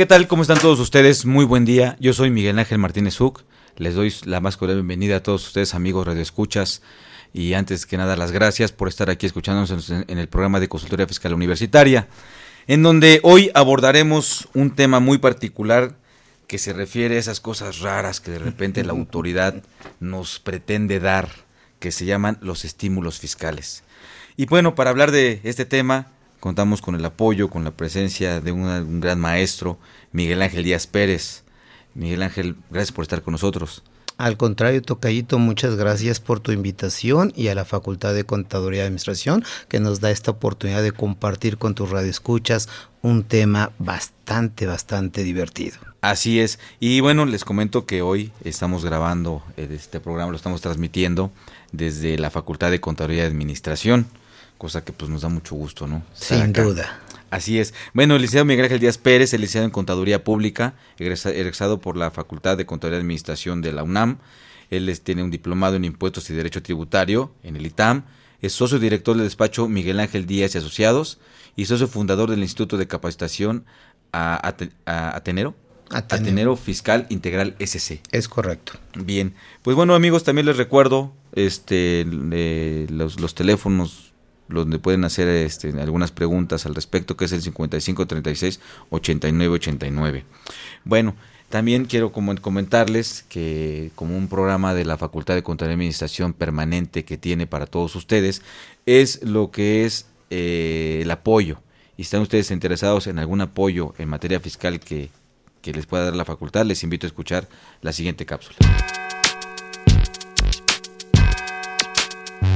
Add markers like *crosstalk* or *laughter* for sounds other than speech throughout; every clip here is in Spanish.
¿Qué tal? ¿Cómo están todos ustedes? Muy buen día. Yo soy Miguel Ángel Martínez Huc. Les doy la más cordial bienvenida a todos ustedes, amigos radioescuchas. Y antes que nada, las gracias por estar aquí escuchándonos en, en el programa de Consultoría Fiscal Universitaria, en donde hoy abordaremos un tema muy particular que se refiere a esas cosas raras que de repente la autoridad nos pretende dar, que se llaman los estímulos fiscales. Y bueno, para hablar de este tema, contamos con el apoyo, con la presencia de una- un gran maestro, Miguel Ángel Díaz Pérez. Miguel Ángel, gracias por estar con nosotros. Al contrario, Tocayito, muchas gracias por tu invitación y a la Facultad de Contaduría y Administración que nos da esta oportunidad de compartir con tus radioescuchas un tema bastante, bastante divertido. Así es. Y bueno, les comento que hoy estamos grabando eh, este programa, lo estamos transmitiendo desde la Facultad de Contaduría y Administración, cosa que pues nos da mucho gusto, ¿no? Estar Sin acá. duda. Así es. Bueno, el licenciado Miguel Ángel Díaz Pérez, el licenciado en Contaduría Pública, egresa- egresado por la Facultad de Contaduría y Administración de la UNAM. Él tiene un diplomado en Impuestos y Derecho Tributario en el ITAM. Es socio director del despacho Miguel Ángel Díaz y Asociados y socio fundador del Instituto de Capacitación a, a- Atenero. Atenero. Atenero Fiscal Integral SC. Es correcto. Bien, pues bueno amigos, también les recuerdo este eh, los, los teléfonos donde pueden hacer este, algunas preguntas al respecto, que es el 5536 8989. Bueno, también quiero comentarles que como un programa de la Facultad de Contaduría y Administración permanente que tiene para todos ustedes, es lo que es eh, el apoyo. Y están ustedes interesados en algún apoyo en materia fiscal que, que les pueda dar la facultad, les invito a escuchar la siguiente cápsula.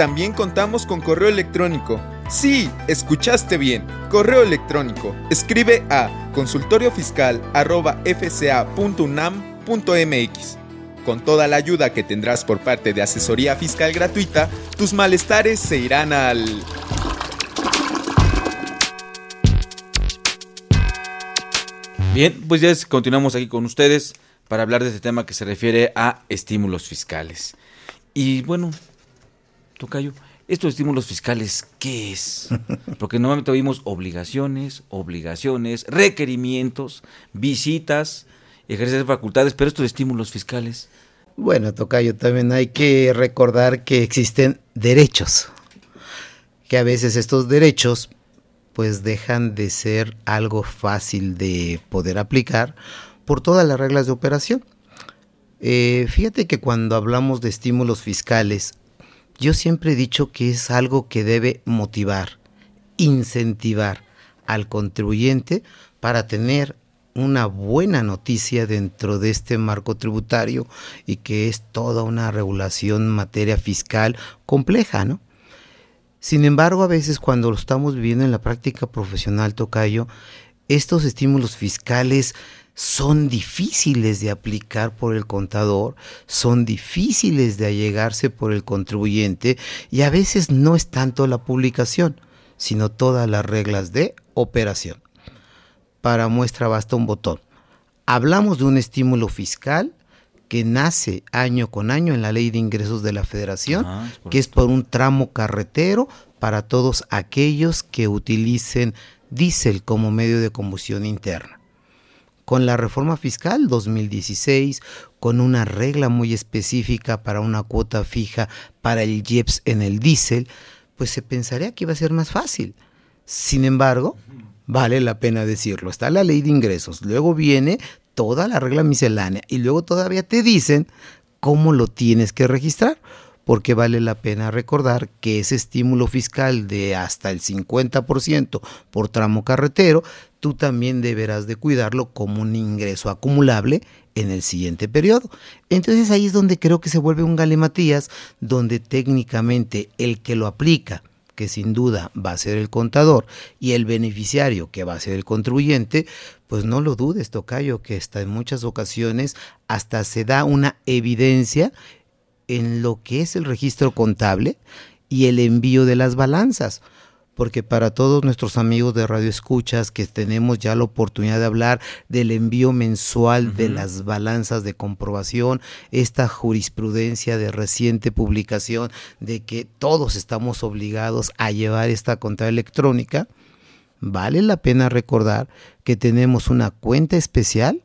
también contamos con correo electrónico. Sí, escuchaste bien. Correo electrónico. Escribe a consultoriofiscal@fca.unam.mx. Con toda la ayuda que tendrás por parte de asesoría fiscal gratuita, tus malestares se irán al Bien, pues ya continuamos aquí con ustedes para hablar de este tema que se refiere a estímulos fiscales. Y bueno, Tocayo, estos estímulos fiscales, ¿qué es? *laughs* Porque normalmente oímos obligaciones, obligaciones, requerimientos, visitas, ejercer facultades, pero estos estímulos fiscales, Bueno, Tocayo, también hay que recordar que existen derechos, que a veces estos derechos pues dejan de ser algo fácil de poder aplicar por todas las reglas de operación. Eh, fíjate que cuando hablamos de estímulos fiscales, yo siempre he dicho que es algo que debe motivar, incentivar al contribuyente para tener una buena noticia dentro de este marco tributario y que es toda una regulación en materia fiscal compleja, ¿no? Sin embargo, a veces cuando lo estamos viviendo en la práctica profesional, Tocayo, estos estímulos fiscales son difíciles de aplicar por el contador, son difíciles de allegarse por el contribuyente y a veces no es tanto la publicación, sino todas las reglas de operación. Para muestra basta un botón. Hablamos de un estímulo fiscal que nace año con año en la ley de ingresos de la federación, Ah, es que es por un tramo carretero para todos aquellos que utilicen diésel como medio de combustión interna. Con la reforma fiscal 2016, con una regla muy específica para una cuota fija para el IEPS en el diésel, pues se pensaría que iba a ser más fácil. Sin embargo, vale la pena decirlo, está la ley de ingresos, luego viene toda la regla miscelánea y luego todavía te dicen cómo lo tienes que registrar porque vale la pena recordar que ese estímulo fiscal de hasta el 50% por tramo carretero, tú también deberás de cuidarlo como un ingreso acumulable en el siguiente periodo. Entonces ahí es donde creo que se vuelve un galimatías, donde técnicamente el que lo aplica, que sin duda va a ser el contador, y el beneficiario, que va a ser el contribuyente, pues no lo dudes, Tocayo, que está en muchas ocasiones hasta se da una evidencia en lo que es el registro contable y el envío de las balanzas. Porque para todos nuestros amigos de Radio Escuchas que tenemos ya la oportunidad de hablar del envío mensual de las balanzas de comprobación, esta jurisprudencia de reciente publicación de que todos estamos obligados a llevar esta contabilidad electrónica, vale la pena recordar que tenemos una cuenta especial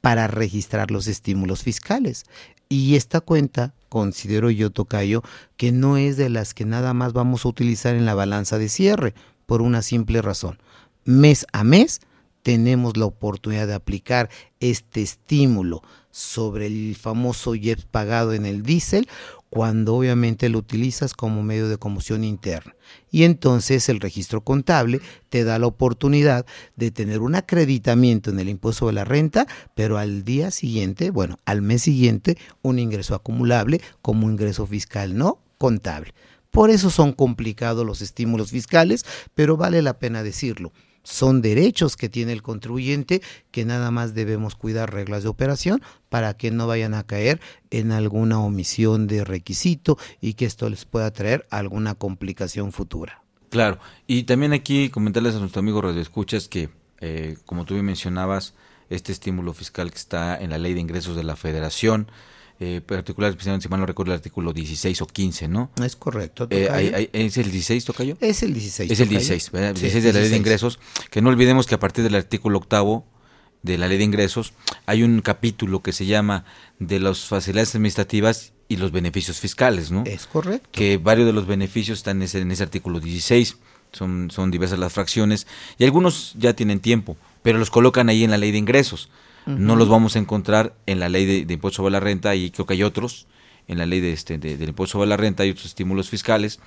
para registrar los estímulos fiscales. Y esta cuenta, considero yo, Tocayo, que no es de las que nada más vamos a utilizar en la balanza de cierre, por una simple razón. Mes a mes tenemos la oportunidad de aplicar este estímulo sobre el famoso IEPS pagado en el diésel cuando obviamente lo utilizas como medio de combustión interna. Y entonces el registro contable te da la oportunidad de tener un acreditamiento en el impuesto de la renta, pero al día siguiente, bueno, al mes siguiente, un ingreso acumulable como ingreso fiscal no contable. Por eso son complicados los estímulos fiscales, pero vale la pena decirlo son derechos que tiene el contribuyente que nada más debemos cuidar reglas de operación para que no vayan a caer en alguna omisión de requisito y que esto les pueda traer alguna complicación futura. Claro, y también aquí comentarles a nuestro amigo Radio Escuchas que, eh, como tú bien mencionabas, este estímulo fiscal que está en la ley de ingresos de la federación, eh, particular, si mal no recuerdo el artículo 16 o 15, ¿no? Es correcto. Eh, ¿Es el 16, Tocayo? Es el 16. Es el 16, ¿verdad? 16 de la ley de ingresos, que no olvidemos que a partir del artículo octavo de la ley de ingresos hay un capítulo que se llama de las facilidades administrativas y los beneficios fiscales, ¿no? Es correcto. Que varios de los beneficios están en ese, en ese artículo 16, son, son diversas las fracciones, y algunos ya tienen tiempo, pero los colocan ahí en la ley de ingresos. No los vamos a encontrar en la ley de, impuesto sobre la renta y creo que hay otros, en la ley de este, de, del impuesto sobre la renta hay otros estímulos fiscales.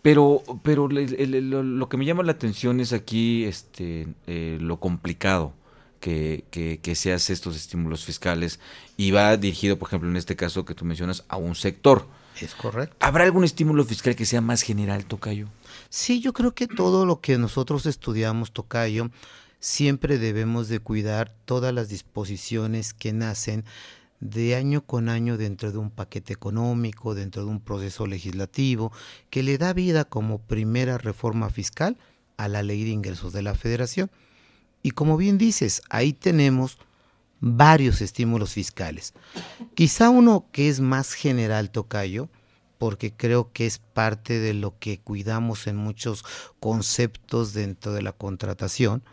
Pero, pero lo, que me llama la atención es aquí este, eh, lo complicado que, que, que, se hace estos estímulos fiscales y va dirigido, por ejemplo, en este caso que tú mencionas, a un sector. Es correcto. ¿Habrá algún estímulo fiscal que sea más general, Tocayo? Sí, yo creo que todo lo que nosotros estudiamos, Tocayo, siempre debemos de cuidar todas las disposiciones que nacen de año con año dentro de un paquete económico, dentro de un proceso legislativo, que le da vida como primera reforma fiscal a la ley de ingresos de la federación. Y como bien dices, ahí tenemos varios estímulos fiscales. Quizá uno que es más general, Tocayo, porque creo que es parte de lo que cuidamos en muchos conceptos dentro de la contratación,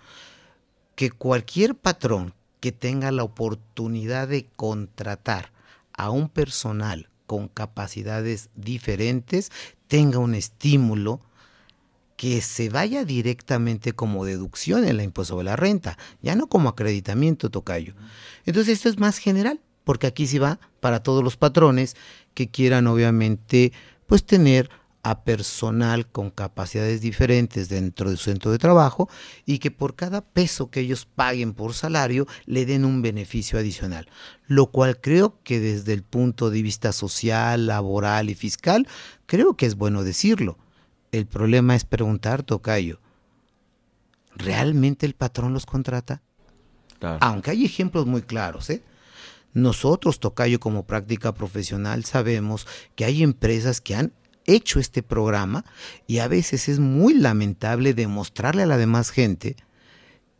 que cualquier patrón que tenga la oportunidad de contratar a un personal con capacidades diferentes tenga un estímulo que se vaya directamente como deducción en la impuesto de la renta, ya no como acreditamiento tocayo. Entonces esto es más general, porque aquí sí va para todos los patrones que quieran obviamente pues tener a personal con capacidades diferentes dentro de su centro de trabajo y que por cada peso que ellos paguen por salario le den un beneficio adicional, lo cual creo que desde el punto de vista social, laboral y fiscal, creo que es bueno decirlo. El problema es preguntar, Tocayo, ¿realmente el patrón los contrata? Aunque hay ejemplos muy claros, ¿eh? Nosotros, Tocayo, como práctica profesional, sabemos que hay empresas que han hecho este programa y a veces es muy lamentable demostrarle a la demás gente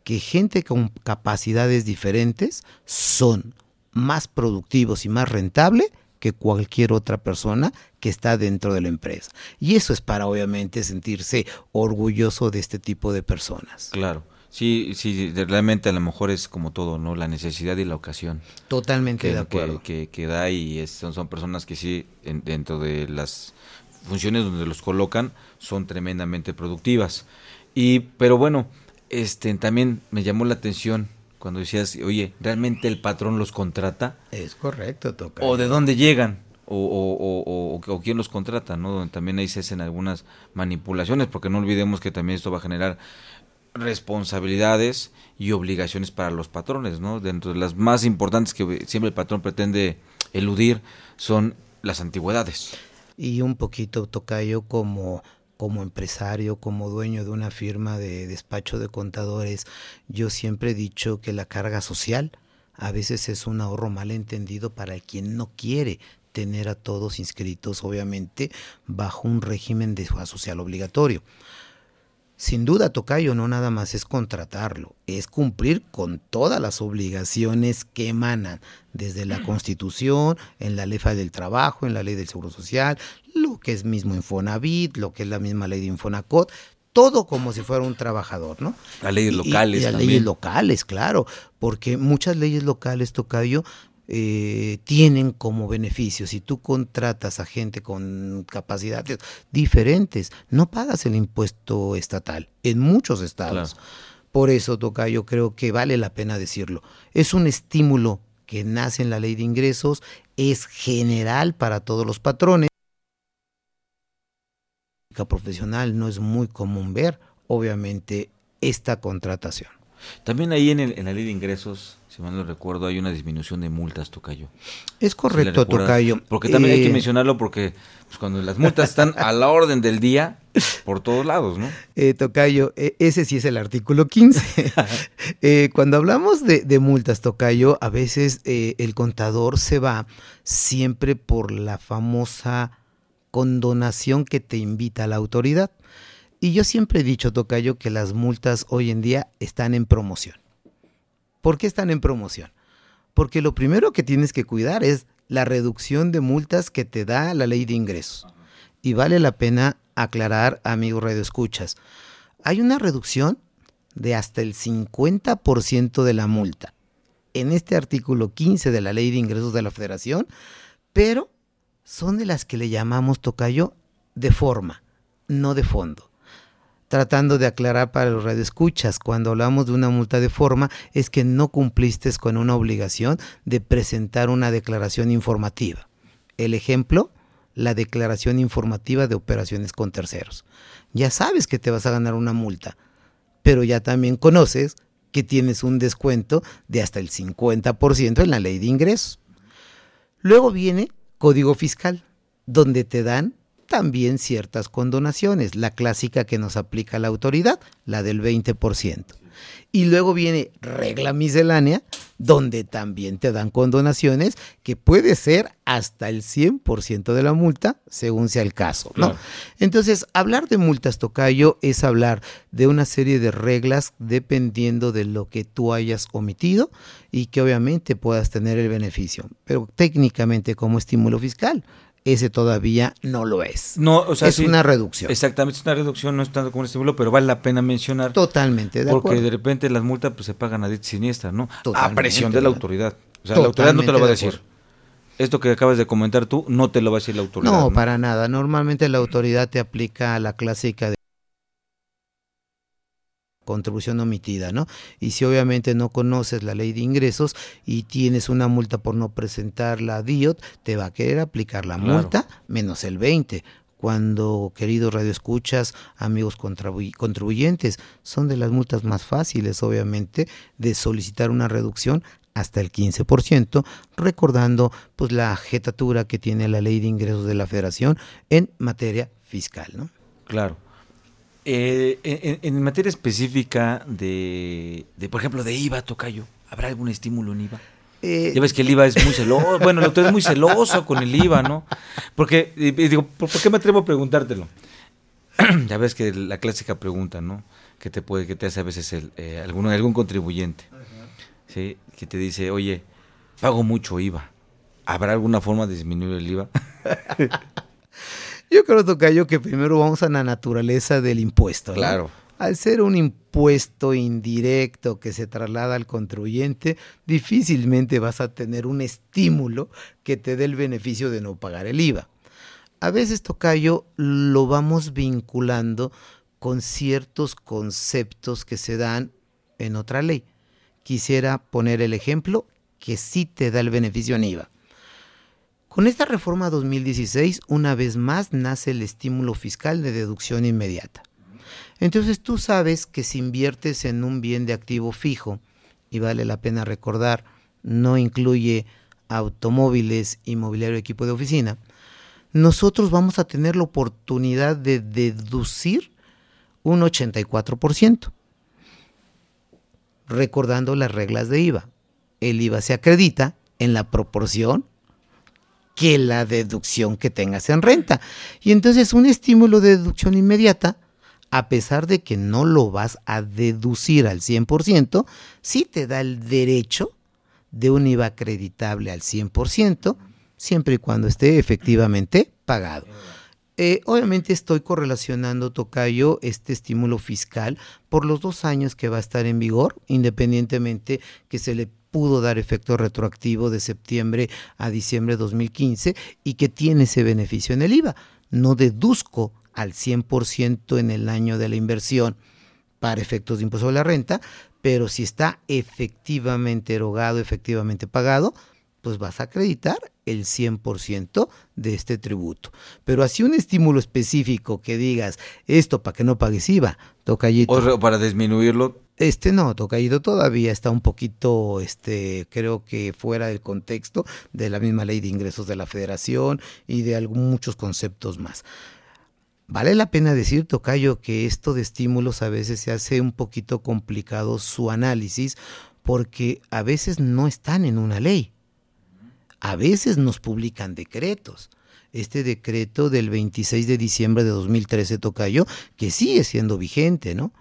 que gente con capacidades diferentes son más productivos y más rentable que cualquier otra persona que está dentro de la empresa. Y eso es para obviamente sentirse orgulloso de este tipo de personas. Claro. Sí, sí, realmente a lo mejor es como todo, ¿no? La necesidad y la ocasión. Totalmente que, de acuerdo. Que, que, da y son, son personas que sí, en, dentro de las funciones donde los colocan, son tremendamente productivas. Y, pero bueno, este, también me llamó la atención cuando decías, oye, ¿realmente el patrón los contrata? Es correcto, toca. ¿O de dónde llegan? O, o, o, o, quién los contrata, ¿no? Donde también ahí se hacen algunas manipulaciones, porque no olvidemos que también esto va a generar responsabilidades y obligaciones para los patrones, ¿no? Dentro de las más importantes que siempre el patrón pretende eludir son las antigüedades. Y un poquito tocayo como como empresario, como dueño de una firma de despacho de contadores, yo siempre he dicho que la carga social a veces es un ahorro mal entendido para quien no quiere tener a todos inscritos, obviamente, bajo un régimen de social obligatorio. Sin duda, Tocayo no nada más es contratarlo, es cumplir con todas las obligaciones que emanan desde la Constitución, en la ley del trabajo, en la ley del Seguro Social, lo que es mismo Infonavit, lo que es la misma ley de Infonacot, todo como si fuera un trabajador, ¿no? Las leyes locales. Y, las leyes locales, claro, porque muchas leyes locales, Tocayo, eh, tienen como beneficio, si tú contratas a gente con capacidades diferentes, no pagas el impuesto estatal en muchos estados. Por eso, Toca, yo creo que vale la pena decirlo. Es un estímulo que nace en la ley de ingresos, es general para todos los patrones. profesional no es muy común ver, obviamente, esta contratación. También ahí en, el, en la ley de ingresos si mal no recuerdo, hay una disminución de multas, Tocayo. Es correcto, Tocayo. Porque también hay que eh, mencionarlo porque pues, cuando las multas están a la orden del día, por todos lados, ¿no? Eh, tocayo, e, ese sí es el artículo 15. *laughs* Eh, cuando hablamos de, de, multas, Tocayo, a veces el contador se va siempre por la famosa condonación que te invita a la autoridad. Y yo siempre he dicho, Tocayo, que las multas hoy en día están en promoción. ¿Por qué están en promoción? Porque lo primero que tienes que cuidar es la reducción de multas que te da la ley de ingresos. Y vale la pena aclarar, amigos radioescuchas, hay una reducción de hasta el 50% de la multa en este artículo 15 de la ley de ingresos de la federación, pero son de las que le llamamos tocayo de forma, no de fondo tratando de aclarar para los radioescuchas, cuando hablamos de una multa de forma, es que no cumpliste con una obligación de presentar una declaración informativa. El ejemplo, la declaración informativa de operaciones con terceros. Ya sabes que te vas a ganar una multa, pero ya también conoces que tienes un descuento de hasta el 50% en la ley de ingresos. Luego viene código fiscal, donde te dan también ciertas condonaciones, la clásica que nos aplica la autoridad, la del 20%. Y luego viene regla miscelánea, donde también te dan condonaciones, que puede ser hasta el 100% de la multa, según sea el caso. ¿no? Entonces, hablar de multas tocayo es hablar de una serie de reglas dependiendo de lo que tú hayas omitido y que obviamente puedas tener el beneficio, pero técnicamente como estímulo fiscal ese todavía no lo es. No, o sea, es una reducción. Exactamente, es una reducción, no es tanto como un estímulo, pero vale la pena mencionar. Totalmente, de Porque de repente las multas pues, se pagan a siniestra, ¿no? a presión de la autoridad. O sea, la autoridad no te lo va a decir. Esto que acabas de comentar tú, no te lo va a decir la autoridad. No, para nada. Normalmente la autoridad te aplica la clásica de contribución omitida, ¿no? Y si obviamente no conoces la ley de ingresos y tienes una multa por no presentar la DIOT, te va a querer aplicar la multa menos el 20 cuando, queridos radioescuchas, amigos contribuyentes, son de las multas más fáciles, obviamente, de solicitar una reducción hasta el 15%, recordando pues la jetatura que tiene la ley de ingresos de la federación en materia fiscal, ¿no? Claro. Eh, en, materia específica de, por ejemplo, de IVA, Tocayo, ¿habrá algún estímulo en IVA? Eh, ya ves que el IVA es muy celoso, *laughs* bueno, el autor es muy celoso con el IVA, ¿no? Porque, digo, ¿por, qué me atrevo a preguntártelo? *clears throat* ya ves que la clásica pregunta, ¿no? Que te puede, que te hace a veces el, eh, algún contribuyente, ¿sí? Que te dice, oye, pago mucho IVA, ¿Habrá alguna forma de disminuir el IVA? *laughs* Yo creo, Tocayo, que primero vamos a la naturaleza del impuesto. ¿no? Claro. Al ser un impuesto indirecto que se traslada al contribuyente, difícilmente vas a tener un estímulo que te dé el beneficio de no pagar el IVA. A veces, Tocayo, lo vamos vinculando con ciertos conceptos que se dan en otra ley. Quisiera poner el ejemplo que sí te da el beneficio en IVA. Con esta reforma 2016, una vez más, nace el estímulo fiscal de deducción inmediata. Entonces tú sabes que si inviertes en un bien de activo fijo, y vale la pena recordar, no incluye automóviles, inmobiliario, equipo de oficina, nosotros vamos a tener la oportunidad de deducir un 84%. Recordando las reglas de IVA. El IVA se acredita en la proporción que la deducción que tengas en renta. Y entonces un estímulo de deducción inmediata, a pesar de que no lo vas a deducir al 100%, sí te da el derecho de un IVA acreditable al 100%, siempre y cuando esté efectivamente pagado. Eh, obviamente estoy correlacionando, Tocayo, este estímulo fiscal por los dos años que va a estar en vigor, independientemente que se le pudo dar efecto retroactivo de septiembre a diciembre de 2015 y que tiene ese beneficio en el IVA. No deduzco al 100% en el año de la inversión para efectos de impuesto a la renta, pero si está efectivamente erogado, efectivamente pagado, pues vas a acreditar el 100% de este tributo. Pero así un estímulo específico que digas, esto para que no pagues IVA, tocallito. O para disminuirlo. Este no, tocallito todavía está un poquito, este, creo que fuera del contexto de la misma ley de ingresos de la federación y de algún, muchos conceptos más. Vale la pena decir, Tocayo, que esto de estímulos a veces se hace un poquito complicado su análisis porque a veces no están en una ley. A veces nos publican decretos. Este decreto del 26 de diciembre de 2013, Tocayo, que sigue siendo vigente, ¿no?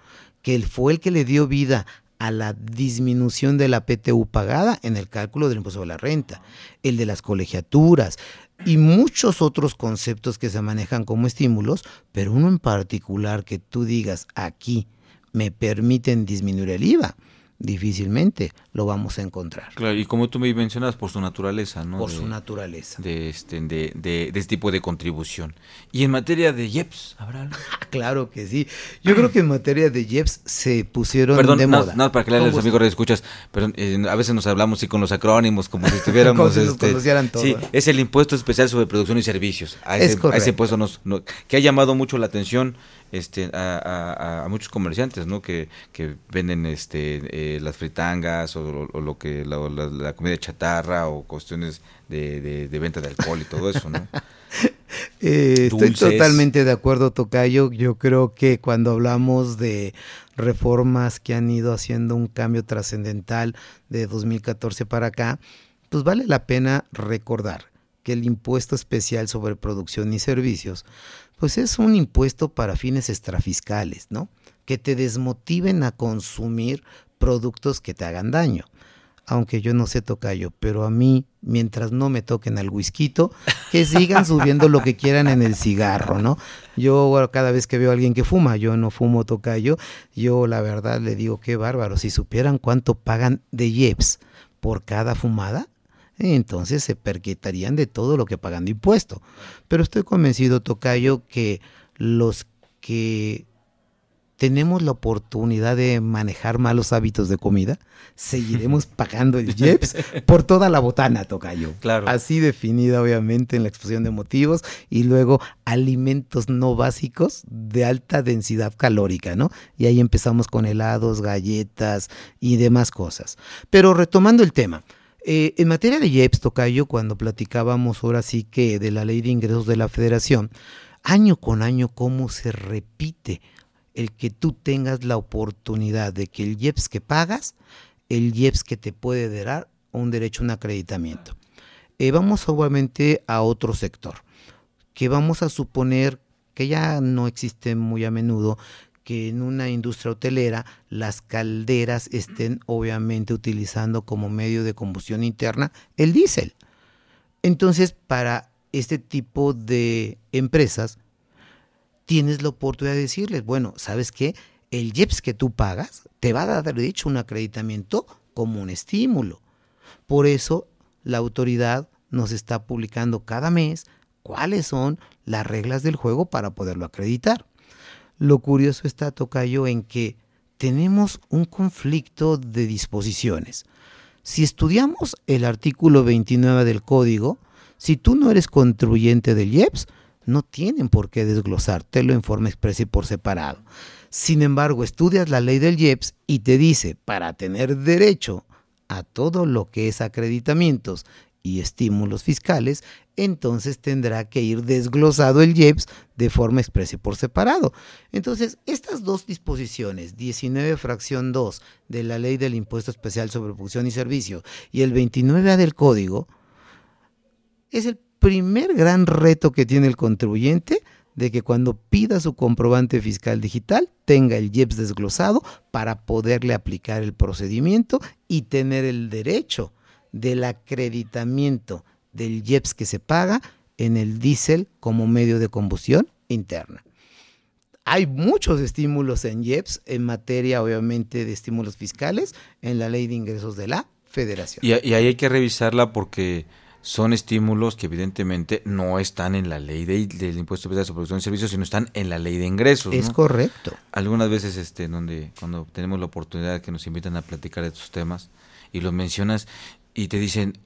Que fue el que le dio vida a la disminución de la PTU pagada en el cálculo del impuesto a la renta, el de las colegiaturas y muchos otros conceptos que se manejan como estímulos, pero uno en particular que tú digas aquí me permiten disminuir el IVA difícilmente lo vamos a encontrar. Claro, y como tú me mencionas, por su naturaleza, ¿no? Por su naturaleza. De este, de, de, este tipo de contribución. Y en materia de IEPS, ¿habrá algo? *laughs* claro que sí. Yo creo que en materia de IEPS se pusieron Perdón, de no, moda. No, para que a los amigos de escuchas, pero eh, a veces nos hablamos y con los acrónimos como si estuviéramos... *laughs* como si nos este, conocieran todo. Sí, es el impuesto especial sobre producción y servicios. A Es ese, a correcto. ese impuesto nos, no- que ha llamado mucho la atención este a, a- a muchos comerciantes no que, que venden este eh, las fritangas o, o lo que la, la- la comida chatarra o cuestiones de, de- de venta de alcohol y todo eso no *laughs* Eh, estoy totalmente de acuerdo, Tocayo. Yo creo que cuando hablamos de reformas que han ido haciendo un cambio trascendental de 2014 para acá, pues vale la pena recordar que el impuesto especial sobre producción y servicios, pues es un impuesto para fines extrafiscales, ¿no? Que te desmotiven a consumir productos que te hagan daño. Aunque yo no sé tocayo, pero a mí, mientras no me toquen al whisky, que sigan subiendo lo que quieran en el cigarro, ¿no? Yo cada vez que veo a alguien que fuma, yo no fumo tocayo, yo la verdad le digo, qué bárbaro, si supieran cuánto pagan de IEPS por cada fumada, entonces se perquitarían de todo lo que pagan de impuesto. Pero estoy convencido, Tocayo, que los que tenemos la oportunidad de manejar malos hábitos de comida, seguiremos *laughs* pagando el IEPS por toda la botana, Tocayo. Claro. Así definida, obviamente, en la exposición de motivos. Y luego alimentos no básicos de alta densidad calórica, ¿no? Y ahí empezamos con helados, galletas y demás cosas. Pero retomando el tema, eh, en materia de IEPS, Tocayo, cuando platicábamos ahora sí que de la ley de ingresos de la federación, año con año cómo se repite el que tú tengas la oportunidad de que el IEPS que pagas, el IEPS que te puede dar un derecho a un acreditamiento. Eh, vamos obviamente a otro sector, que vamos a suponer que ya no existe muy a menudo, que en una industria hotelera las calderas estén obviamente utilizando como medio de combustión interna el diésel. Entonces, para este tipo de empresas, tienes la oportunidad de decirles, bueno, ¿sabes qué? El IEPS que tú pagas te va a dar, de hecho, un acreditamiento como un estímulo. Por eso, la autoridad nos está publicando cada mes cuáles son las reglas del juego para poderlo acreditar. Lo curioso está, Tocayo, en que tenemos un conflicto de disposiciones. Si estudiamos el artículo 29 del código, si tú no eres contribuyente del IEPS, no tienen por qué desglosártelo en forma expresa y por separado. Sin embargo, estudias la ley del IEPS y te dice, para tener derecho a todo lo que es acreditamientos y estímulos fiscales, entonces tendrá que ir desglosado el IEPS de forma expresa y por separado. Entonces, estas dos disposiciones, 19 fracción 2 de la ley del impuesto especial sobre producción y servicio y el 29A del código, es el primer gran reto que tiene el contribuyente de que cuando pida su comprobante fiscal digital tenga el IEPS desglosado para poderle aplicar el procedimiento y tener el derecho del acreditamiento del IEPS que se paga en el diésel como medio de combustión interna. Hay muchos estímulos en IEPS en materia, obviamente, de estímulos fiscales en la ley de ingresos de la federación. Y, y ahí hay que revisarla porque son estímulos que evidentemente no están en la ley del impuesto sobre producción y servicios, sino están en la ley de ingresos. Es correcto. Algunas veces, este, donde cuando tenemos la oportunidad que nos invitan a platicar de estos temas y los mencionas y te dicen,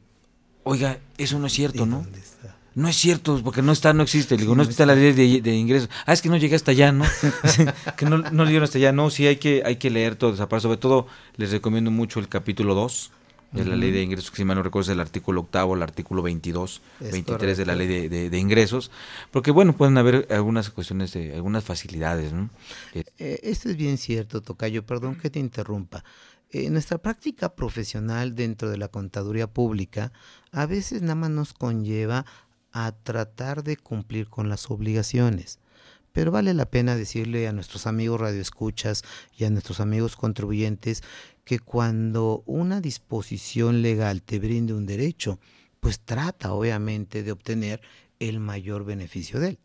oiga, eso no es cierto, ¿no? No es cierto, porque no está, no existe. digo, no, está la ley de, ingresos. Ah, es que no llegué hasta allá, ¿no? *laughs* que no, no dieron hasta allá. No, sí hay que, hay que leer todo esa parte. Sobre todo, les recomiendo mucho el capítulo 2 de la ley de ingresos, que si mal no recuerdo es el artículo octavo, el artículo 22, 23 de la ley de, ingresos, porque bueno, pueden haber algunas cuestiones de, algunas facilidades, ¿no? Eh, esto es bien cierto, Tocayo, perdón que te interrumpa. En nuestra práctica profesional dentro de la contaduría pública, a veces nada más nos conlleva a tratar de cumplir con las obligaciones. Pero vale la pena decirle a nuestros amigos radioescuchas y a nuestros amigos contribuyentes que cuando una disposición legal te brinde un derecho, pues trata obviamente de obtener el mayor beneficio de él.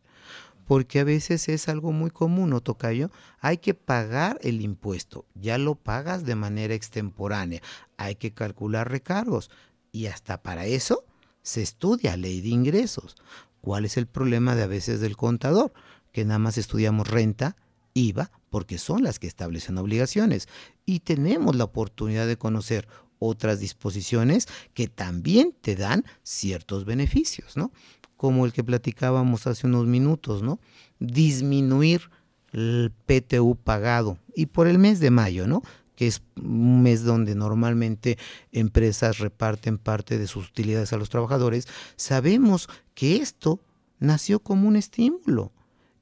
Porque a veces es algo muy común, ¿no, Tocayo? Hay que pagar el impuesto, ya lo pagas de manera extemporánea, hay que calcular recargos y hasta para eso se estudia ley de ingresos. ¿Cuál es el problema de a veces del contador? Que nada más estudiamos renta, IVA, porque son las que establecen obligaciones. Y tenemos la oportunidad de conocer otras disposiciones que también te dan ciertos beneficios, ¿no? Como el que platicábamos hace unos minutos, ¿no? Disminuir el PTU pagado y por el mes de mayo, ¿no? que es un mes donde normalmente empresas reparten parte de sus utilidades a los trabajadores, sabemos que esto nació como un estímulo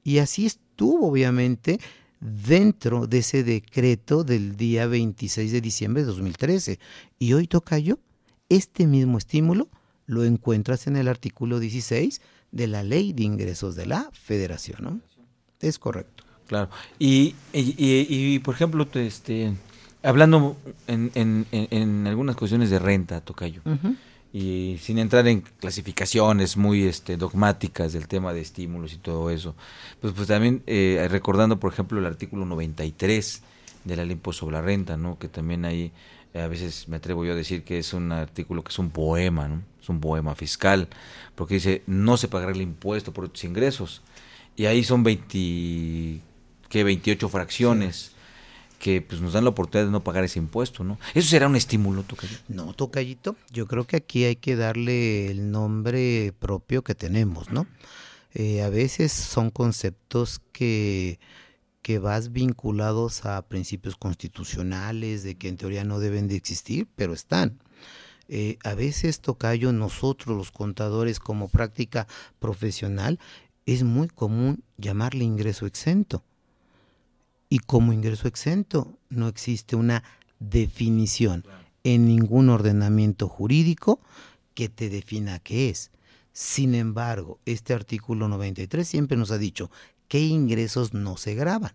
y así estuvo obviamente dentro de ese decreto del día 26 de diciembre de 2013. Y hoy toca yo, este mismo estímulo lo encuentras en el artículo 16 de la ley de ingresos de la federación. ¿no? Es correcto. Claro. Y, y, por ejemplo, este, hablando en, en, en, algunas cuestiones de renta, Tocayo, y sin entrar en clasificaciones muy este, dogmáticas del tema de estímulos y todo eso, pues, pues también eh, recordando, por ejemplo, el artículo 93 de la ley sobre la renta, ¿no? que también ahí a veces me atrevo yo a decir que es un artículo que es un poema, ¿no? es un poema fiscal, porque dice no se pagará el impuesto por tus ingresos, y ahí son 20, que 28 fracciones que pues nos dan la oportunidad de no pagar ese impuesto, ¿no? ¿Eso será un estímulo, Tocayito? No, Tocayito, yo creo que aquí hay que darle el nombre propio que tenemos, ¿no? Eh, a veces son conceptos que, que vas vinculados a principios constitucionales, de que en teoría no deben de existir, pero están. Eh, a veces, Tocayo, nosotros los contadores como práctica profesional, es muy común llamarle ingreso exento y como ingreso exento no existe una definición en ningún ordenamiento jurídico que te defina qué es. Sin embargo, este artículo 93 siempre nos ha dicho qué ingresos no se graban.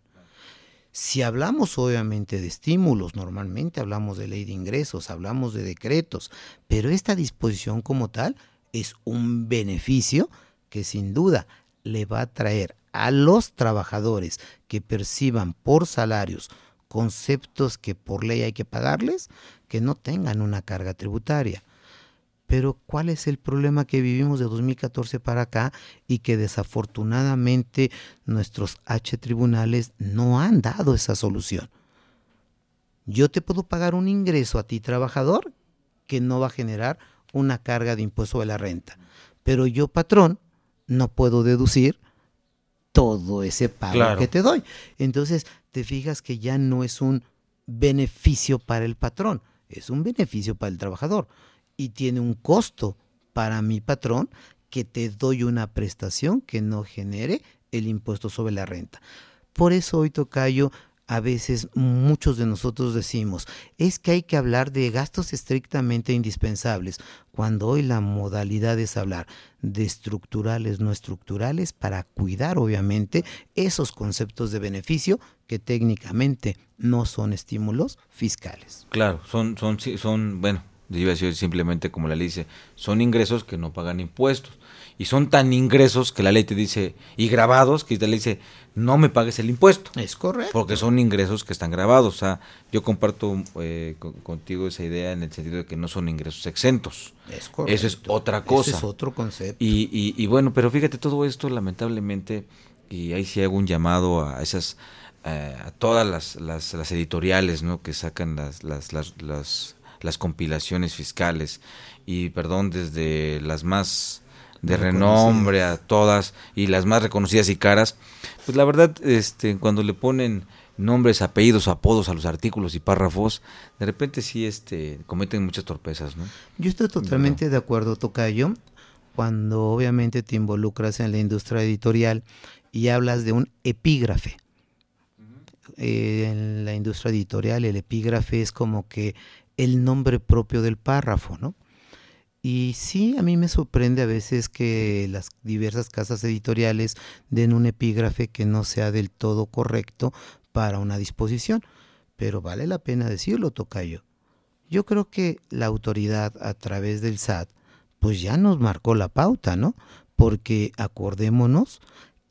Si hablamos obviamente de estímulos, normalmente hablamos de ley de ingresos, hablamos de decretos, pero esta disposición como tal es un beneficio que sin duda le va a traer a los trabajadores que perciban por salarios conceptos que por ley hay que pagarles, que no tengan una carga tributaria. Pero ¿cuál es el problema que vivimos de 2014 para acá y que desafortunadamente nuestros H tribunales no han dado esa solución? Yo te puedo pagar un ingreso a ti trabajador que no va a generar una carga de impuesto de la renta, pero yo patrón no puedo deducir todo ese pago que te doy. Entonces, te fijas que ya no es un beneficio para el patrón, es un beneficio para el trabajador y tiene un costo para mi patrón que te doy una prestación que no genere el impuesto sobre la renta. Por eso hoy Tocayo a veces muchos de nosotros decimos, es que hay que hablar de gastos estrictamente indispensables, cuando hoy la modalidad es hablar de estructurales, no estructurales, para cuidar obviamente esos conceptos de beneficio que técnicamente no son estímulos fiscales. Claro, son, son, son bueno, iba a decir simplemente como la ley dice, son ingresos que no pagan impuestos. Y son tan ingresos que la ley te dice, y grabados, que la ley dice, no me pagues el impuesto. Es correcto. Porque son ingresos que están grabados. O sea, yo comparto eh, contigo esa idea en el sentido de que no son ingresos exentos. Es correcto. Eso es otra cosa. Eso es otro concepto. Y, y, y, bueno, pero fíjate, todo esto lamentablemente, y ahí sí hago un llamado a esas, eh, a todas las, las, las, editoriales, ¿no? Que sacan las, las, las, las las compilaciones fiscales y perdón desde las más de renombre a todas y las más reconocidas y caras pues la verdad este cuando le ponen nombres apellidos apodos a los artículos y párrafos de repente sí este cometen muchas torpezas no yo estoy totalmente de acuerdo tocayo cuando obviamente te involucras en la industria editorial y hablas de un epígrafe. Eh, en la industria editorial el epígrafe es como que el nombre propio del párrafo, ¿no? Y sí, a mí me sorprende a veces que las diversas casas editoriales den un epígrafe que no sea del todo correcto para una disposición, pero vale la pena decirlo, Tocayo. Yo creo que la autoridad a través del SAT pues ya nos marcó la pauta, ¿no? Porque acordémonos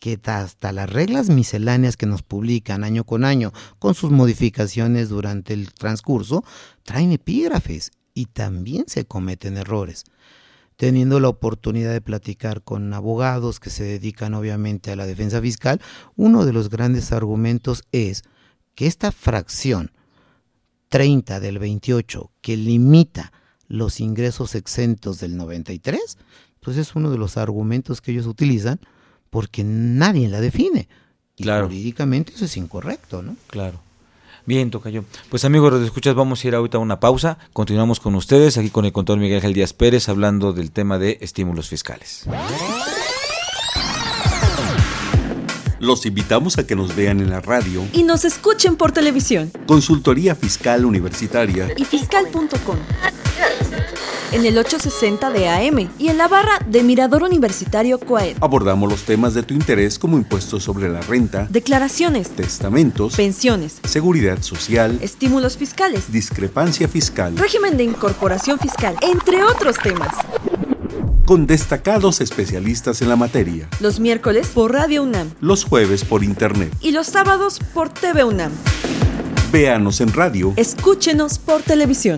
que hasta las reglas misceláneas que nos publican año con año, con sus modificaciones durante el transcurso, traen epígrafes y también se cometen errores. Teniendo la oportunidad de platicar con abogados que se dedican obviamente a la defensa fiscal, uno de los grandes argumentos es que esta fracción 30 del 28 que limita los ingresos exentos del 93, pues es uno de los argumentos que ellos utilizan porque nadie la define. Y jurídicamente eso es incorrecto, ¿no? Claro. Bien, Tocayo. Pues amigos, de escuchas, vamos a ir ahorita a una pausa. Continuamos con ustedes, aquí con el contador Miguel Ángel Díaz Pérez, hablando del tema de estímulos fiscales. Los invitamos a que nos vean en la radio y nos escuchen por televisión. Consultoría Fiscal Universitaria y fiscal.com en el 860 de AM y en la barra de Mirador Universitario Coaed. Abordamos los temas de tu interés como impuestos sobre la renta, declaraciones, testamentos, pensiones, seguridad social, estímulos fiscales, discrepancia fiscal, régimen de incorporación fiscal, entre otros temas con destacados especialistas en la materia. Los miércoles por Radio UNAM. Los jueves por Internet. Y los sábados por TV UNAM. Véanos en radio. Escúchenos por televisión.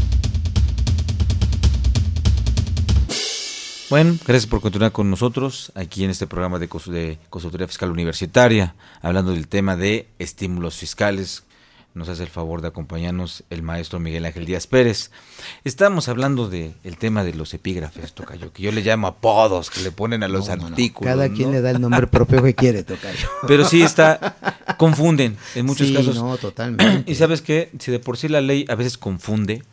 Bueno, gracias por continuar con nosotros aquí en este programa de, de Consultoría Fiscal Universitaria, hablando del tema de estímulos fiscales. nos hace el favor de acompañarnos el maestro Miguel Ángel Díaz Pérez. Estamos hablando del el tema de los epígrafes, Tocayo, que yo le llamo apodos que le ponen a los artículos. Cada quien le da el nombre propio que quiere, Tocayo. *laughs* Pero sí está, confunden en muchos Sí, casos. no, totalmente. *clears throat* Y sabes qué, si de por sí la ley a veces confunde,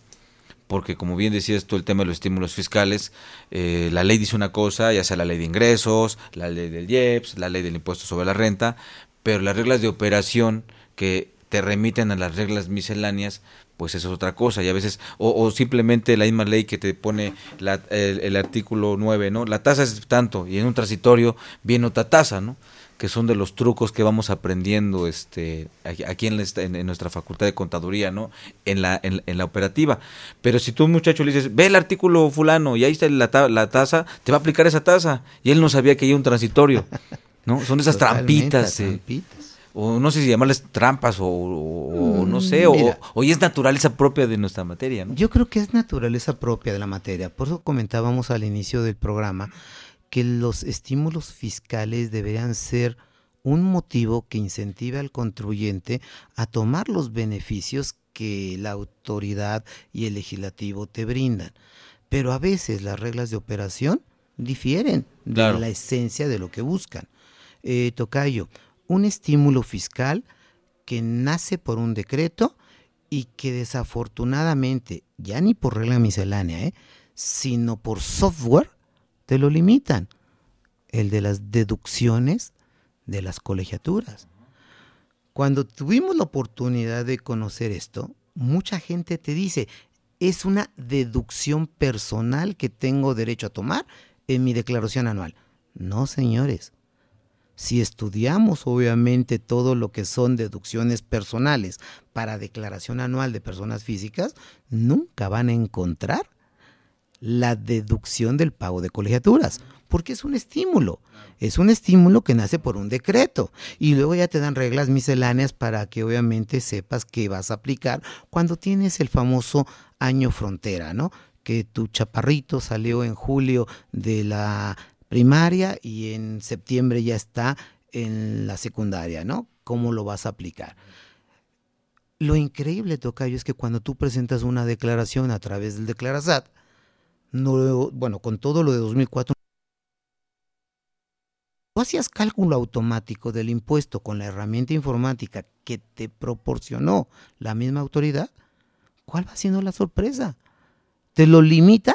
porque como bien decías tú el tema de los estímulos fiscales, eh, la ley dice una cosa, ya sea la ley de ingresos, la ley del IEPS, la ley del impuesto sobre la renta, pero las reglas de operación que te remiten a las reglas misceláneas, pues eso es otra cosa, y a veces, o, o simplemente la misma ley que te pone la- el, el artículo 9, ¿no? La tasa es tanto, y en un transitorio viene otra tasa, ¿no? Que son de los trucos que vamos aprendiendo este aquí en, esta- en- nuestra facultad de contaduría no en la en, en la operativa pero si tú muchacho le dices ve el artículo fulano y ahí está la, la tasa te va a aplicar esa tasa y él no sabía que hay un transitorio no son esas Totalmente, trampitas, eh, trampitas. o no sé si llamarles trampas o, no sé o, Mira. o es naturaleza propia de nuestra materia no Yo creo que es naturaleza propia de la materia. Por eso comentábamos al inicio del programa que los estímulos fiscales deberían ser un motivo que incentive al contribuyente a tomar los beneficios que la autoridad y el legislativo te brindan. Pero a veces las reglas de operación difieren Claro. de la esencia de lo que buscan. Eh, Tocayo, un estímulo fiscal que nace por un decreto y que desafortunadamente, ya ni por regla miscelánea, ¿eh? sino por software, te lo limitan. El de las deducciones de las colegiaturas. Cuando tuvimos la oportunidad de conocer esto, mucha gente te dice, es una deducción personal que tengo derecho a tomar en mi declaración anual. No, señores. Si estudiamos obviamente todo lo que son deducciones personales para declaración anual de personas físicas, nunca van a encontrar la deducción del pago de colegiaturas, porque es un estímulo. Es un estímulo que nace por un decreto y luego ya te dan reglas misceláneas para que obviamente sepas qué vas a aplicar cuando tienes el famoso año frontera, ¿no? Que tu chaparrito salió en julio de la primaria y en septiembre ya está en la secundaria, ¿no? ¿Cómo lo vas a aplicar? Lo increíble, Tocayo, es que cuando tú presentas una declaración a través del Declarasat, no, bueno, con todo lo de 2004, tú hacías cálculo automático del impuesto con la herramienta informática que te proporcionó la misma autoridad, ¿cuál va siendo la sorpresa? Te lo limita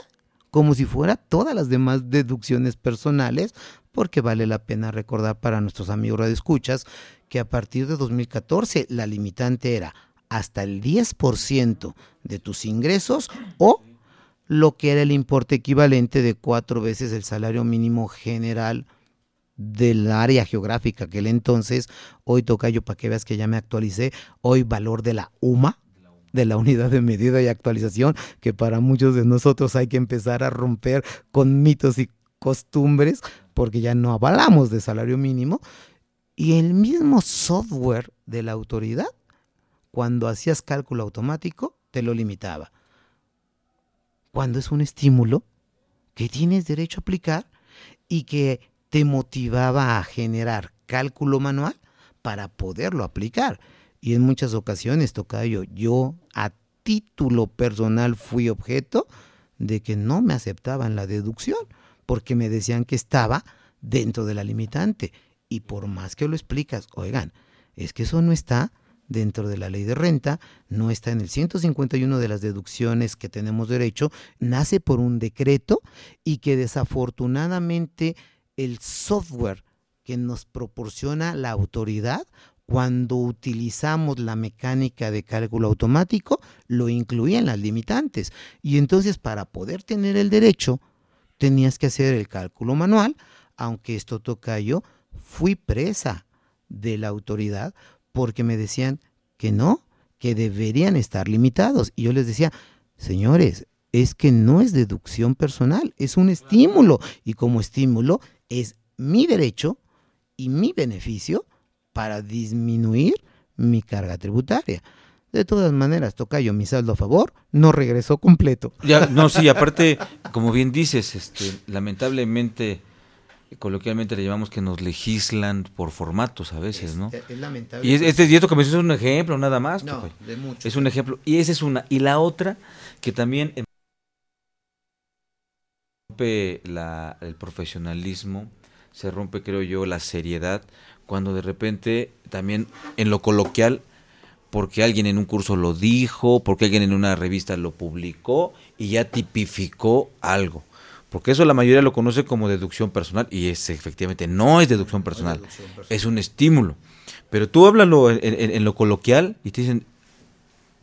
como si fuera todas las demás deducciones personales, porque vale la pena recordar para nuestros amigos radioescuchas que a partir de 2014 la limitante era hasta el 10% de tus ingresos o lo que era el importe equivalente de cuatro veces el salario mínimo general del área geográfica aquel entonces, hoy toca yo para que veas que ya me actualicé, hoy valor de la UMA, de la unidad de medida y actualización, que para muchos de nosotros hay que empezar a romper con mitos y costumbres, porque ya no avalamos de salario mínimo, y el mismo software de la autoridad, cuando hacías cálculo automático, te lo limitaba. Cuando es un estímulo que tienes derecho a aplicar y que te motivaba a generar cálculo manual para poderlo aplicar. Y en muchas ocasiones, Tocayo, yo a título personal fui objeto de que no me aceptaban la deducción, porque me decían que estaba dentro de la limitante. Y por más que lo explicas, oigan, es que eso no está dentro de la ley de renta, no está en el 151 de las deducciones que tenemos derecho, nace por un decreto y que desafortunadamente el software que nos proporciona la autoridad cuando utilizamos la mecánica de cálculo automático, lo incluía en las limitantes. Y entonces para poder tener el derecho, tenías que hacer el cálculo manual, aunque esto toca yo, fui presa de la autoridad porque me decían que no, que deberían estar limitados. Y yo les decía, señores, es que no es deducción personal, es un estímulo. Y como estímulo es mi derecho y mi beneficio para disminuir mi carga tributaria. De todas maneras, Tocayo, mi saldo a favor no regresó completo. Ya, no, sí, *laughs* aparte, como bien dices, este, lamentablemente coloquialmente le llamamos que nos legislan por formatos a veces, ¿no? Es lamentable. Y, es, este, y esto que me dices es un ejemplo, nada más. No, de mucho. Es un ejemplo. Y esa es una. Y la otra, que también rompe la, el profesionalismo, se rompe, creo yo, la seriedad, cuando de repente también en lo coloquial, porque alguien en un curso lo dijo, porque alguien en una revista lo publicó y ya tipificó algo. Porque eso la mayoría lo conoce como deducción personal y es efectivamente no es deducción personal, es un estímulo. Pero tú háblalo en, en- en lo coloquial y te dicen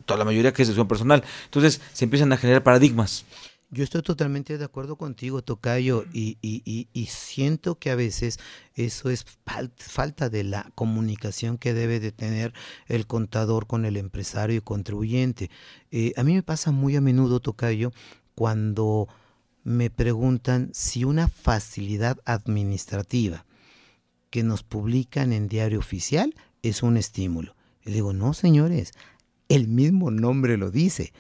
toda la mayoría que es deducción personal. Entonces se empiezan a generar paradigmas. Yo estoy totalmente de acuerdo contigo, Tocayo, y, y, y, y siento que a veces eso es fal- falta de la comunicación que debe de tener el contador con el empresario y contribuyente. Eh, a mí me pasa muy a menudo, Tocayo, cuando me preguntan si una facilidad administrativa que nos publican en diario oficial es un estímulo. Y digo, no, señores, el mismo nombre lo dice.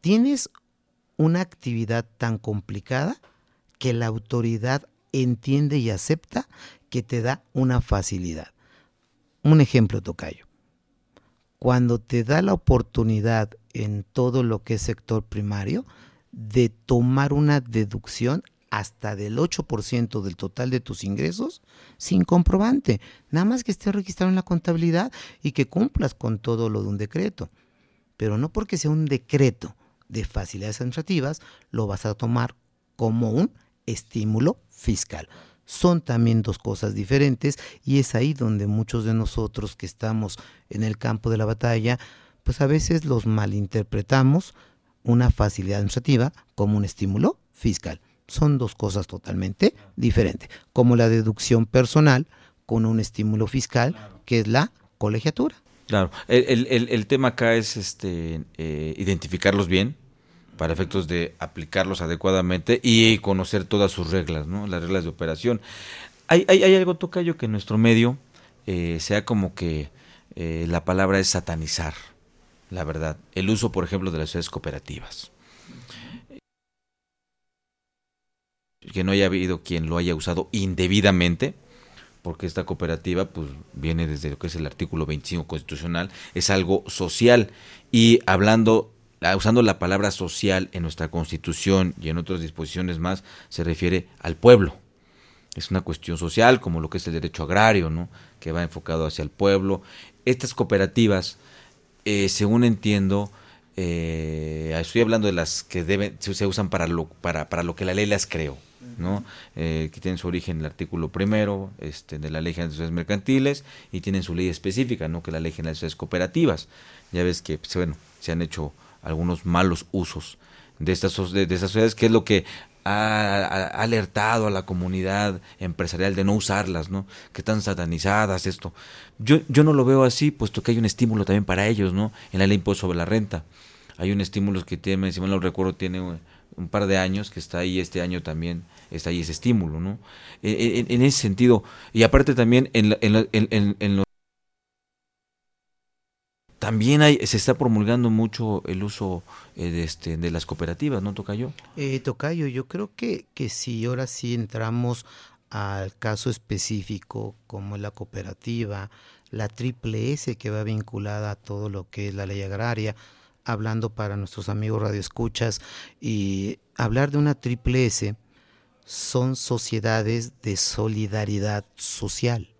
Tienes una actividad tan complicada que la autoridad entiende y acepta que te da una facilidad. Un ejemplo, Tocayo. Cuando te da la oportunidad en todo lo que es sector primario de tomar una deducción hasta del 8% del total de tus ingresos sin comprobante, nada más que esté registrado en la contabilidad y que cumplas con todo lo de un decreto. Pero no porque sea un decreto de facilidades administrativas, lo vas a tomar como un estímulo fiscal. Son también dos cosas diferentes y es ahí donde muchos de nosotros que estamos en el campo de la batalla, pues a veces los malinterpretamos una facilidad administrativa como un estímulo fiscal. Son dos cosas totalmente diferentes, como la deducción personal con un estímulo fiscal, que es la colegiatura. Claro, el, el- el- tema acá es este eh, identificarlos bien para efectos de aplicarlos adecuadamente y conocer todas sus reglas, ¿no? Las reglas de operación. Hay, hay, hay algo, Tocayo, que en nuestro medio eh, sea como que eh, la palabra es satanizar, la verdad. El uso, por ejemplo, de las sociedades cooperativas. Que no haya habido quien lo haya usado indebidamente, porque esta cooperativa pues viene desde lo que es el artículo 25 constitucional, es algo social y hablando ah, usando la palabra social en nuestra Constitución y en otras disposiciones más se refiere al pueblo. Es una cuestión social como lo que es el derecho agrario, ¿no? que va enfocado hacia el pueblo. Estas cooperativas, eh, según entiendo, eh, estoy hablando de las que deben se, usan para lo para, para lo que la ley las creó, ¿no? Eh, que tienen su origen en el artículo primero este, de la ley general de sociedades mercantiles y tienen su ley específica, ¿no? que es la ley general de sociedades cooperativas. Ya ves que pues, bueno, se han hecho algunos malos usos de estas de, de estas sociedades, que es lo que ha, alertado a la comunidad empresarial de no usarlas, ¿no? Que están satanizadas, esto. Yo, yo no lo veo así, puesto que hay un estímulo también para ellos, ¿no? En la ley impuesto sobre la renta. Hay un estímulo que tiene, si mal no recuerdo, tiene un, par de años, que está ahí este año también, está ahí ese estímulo, ¿no? En, en- en ese sentido, y aparte también en, la- en, en, en- en lo- también hay, se está promulgando mucho el uso eh, de, este, de las cooperativas, ¿no, Tocayo? Eh, Tocayo, yo creo que, que si ahora sí entramos al caso específico como la cooperativa, la triple S que va vinculada a todo lo que es la ley agraria, hablando para nuestros amigos radioescuchas, y hablar de una triple S son sociedades de solidaridad social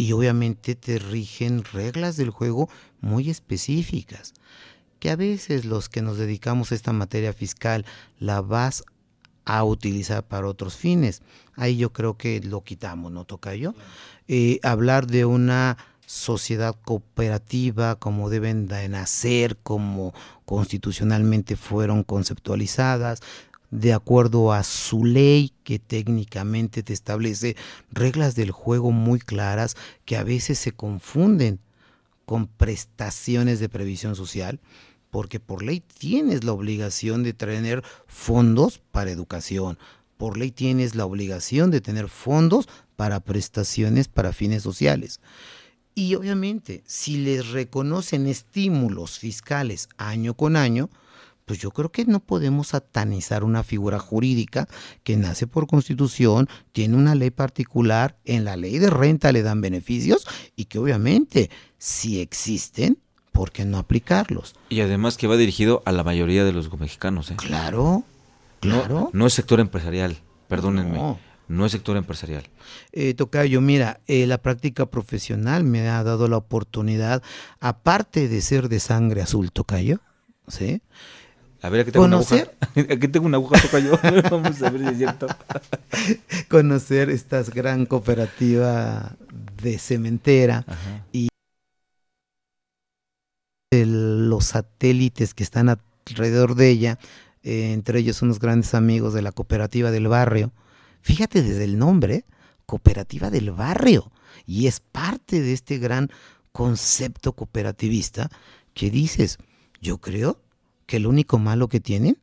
y obviamente te rigen reglas del juego muy específicas, que a veces los que nos dedicamos a esta materia fiscal la vas a utilizar para otros fines. Ahí yo creo que lo quitamos, ¿no toca yo? hablar de una sociedad cooperativa, como deben de nacer, como constitucionalmente fueron conceptualizadas, de acuerdo a su ley que técnicamente te establece reglas del juego muy claras que a veces se confunden con prestaciones de previsión social, porque por ley tienes la obligación de tener fondos para educación, por ley tienes la obligación de tener fondos para prestaciones para fines sociales. Y obviamente, si les reconocen estímulos fiscales año con año, pues yo creo que no podemos satanizar una figura jurídica que nace por constitución, tiene una ley particular, en la ley de renta le dan beneficios y que obviamente si existen, ¿por qué no aplicarlos? Y además que va dirigido a la mayoría de los mexicanos. ¿eh? Claro, claro. No, es sector empresarial, perdónenme. No. es sector empresarial. Eh, Tocayo, mira, eh, la práctica profesional me ha dado la oportunidad, aparte de ser de sangre azul, Tocayo, ¿sí? A ver, aquí tengo Conocer. una aguja. *laughs* Aquí tengo una aguja, Tocayo. *laughs* Vamos a ver si es cierto. *laughs* Conocer esta gran cooperativa de cementera y los satélites que están alrededor de ella, eh, entre ellos unos grandes amigos de la cooperativa del barrio. Fíjate desde el nombre, cooperativa del barrio, y es parte de este gran concepto cooperativista que dices, yo creo que el único malo que tienen,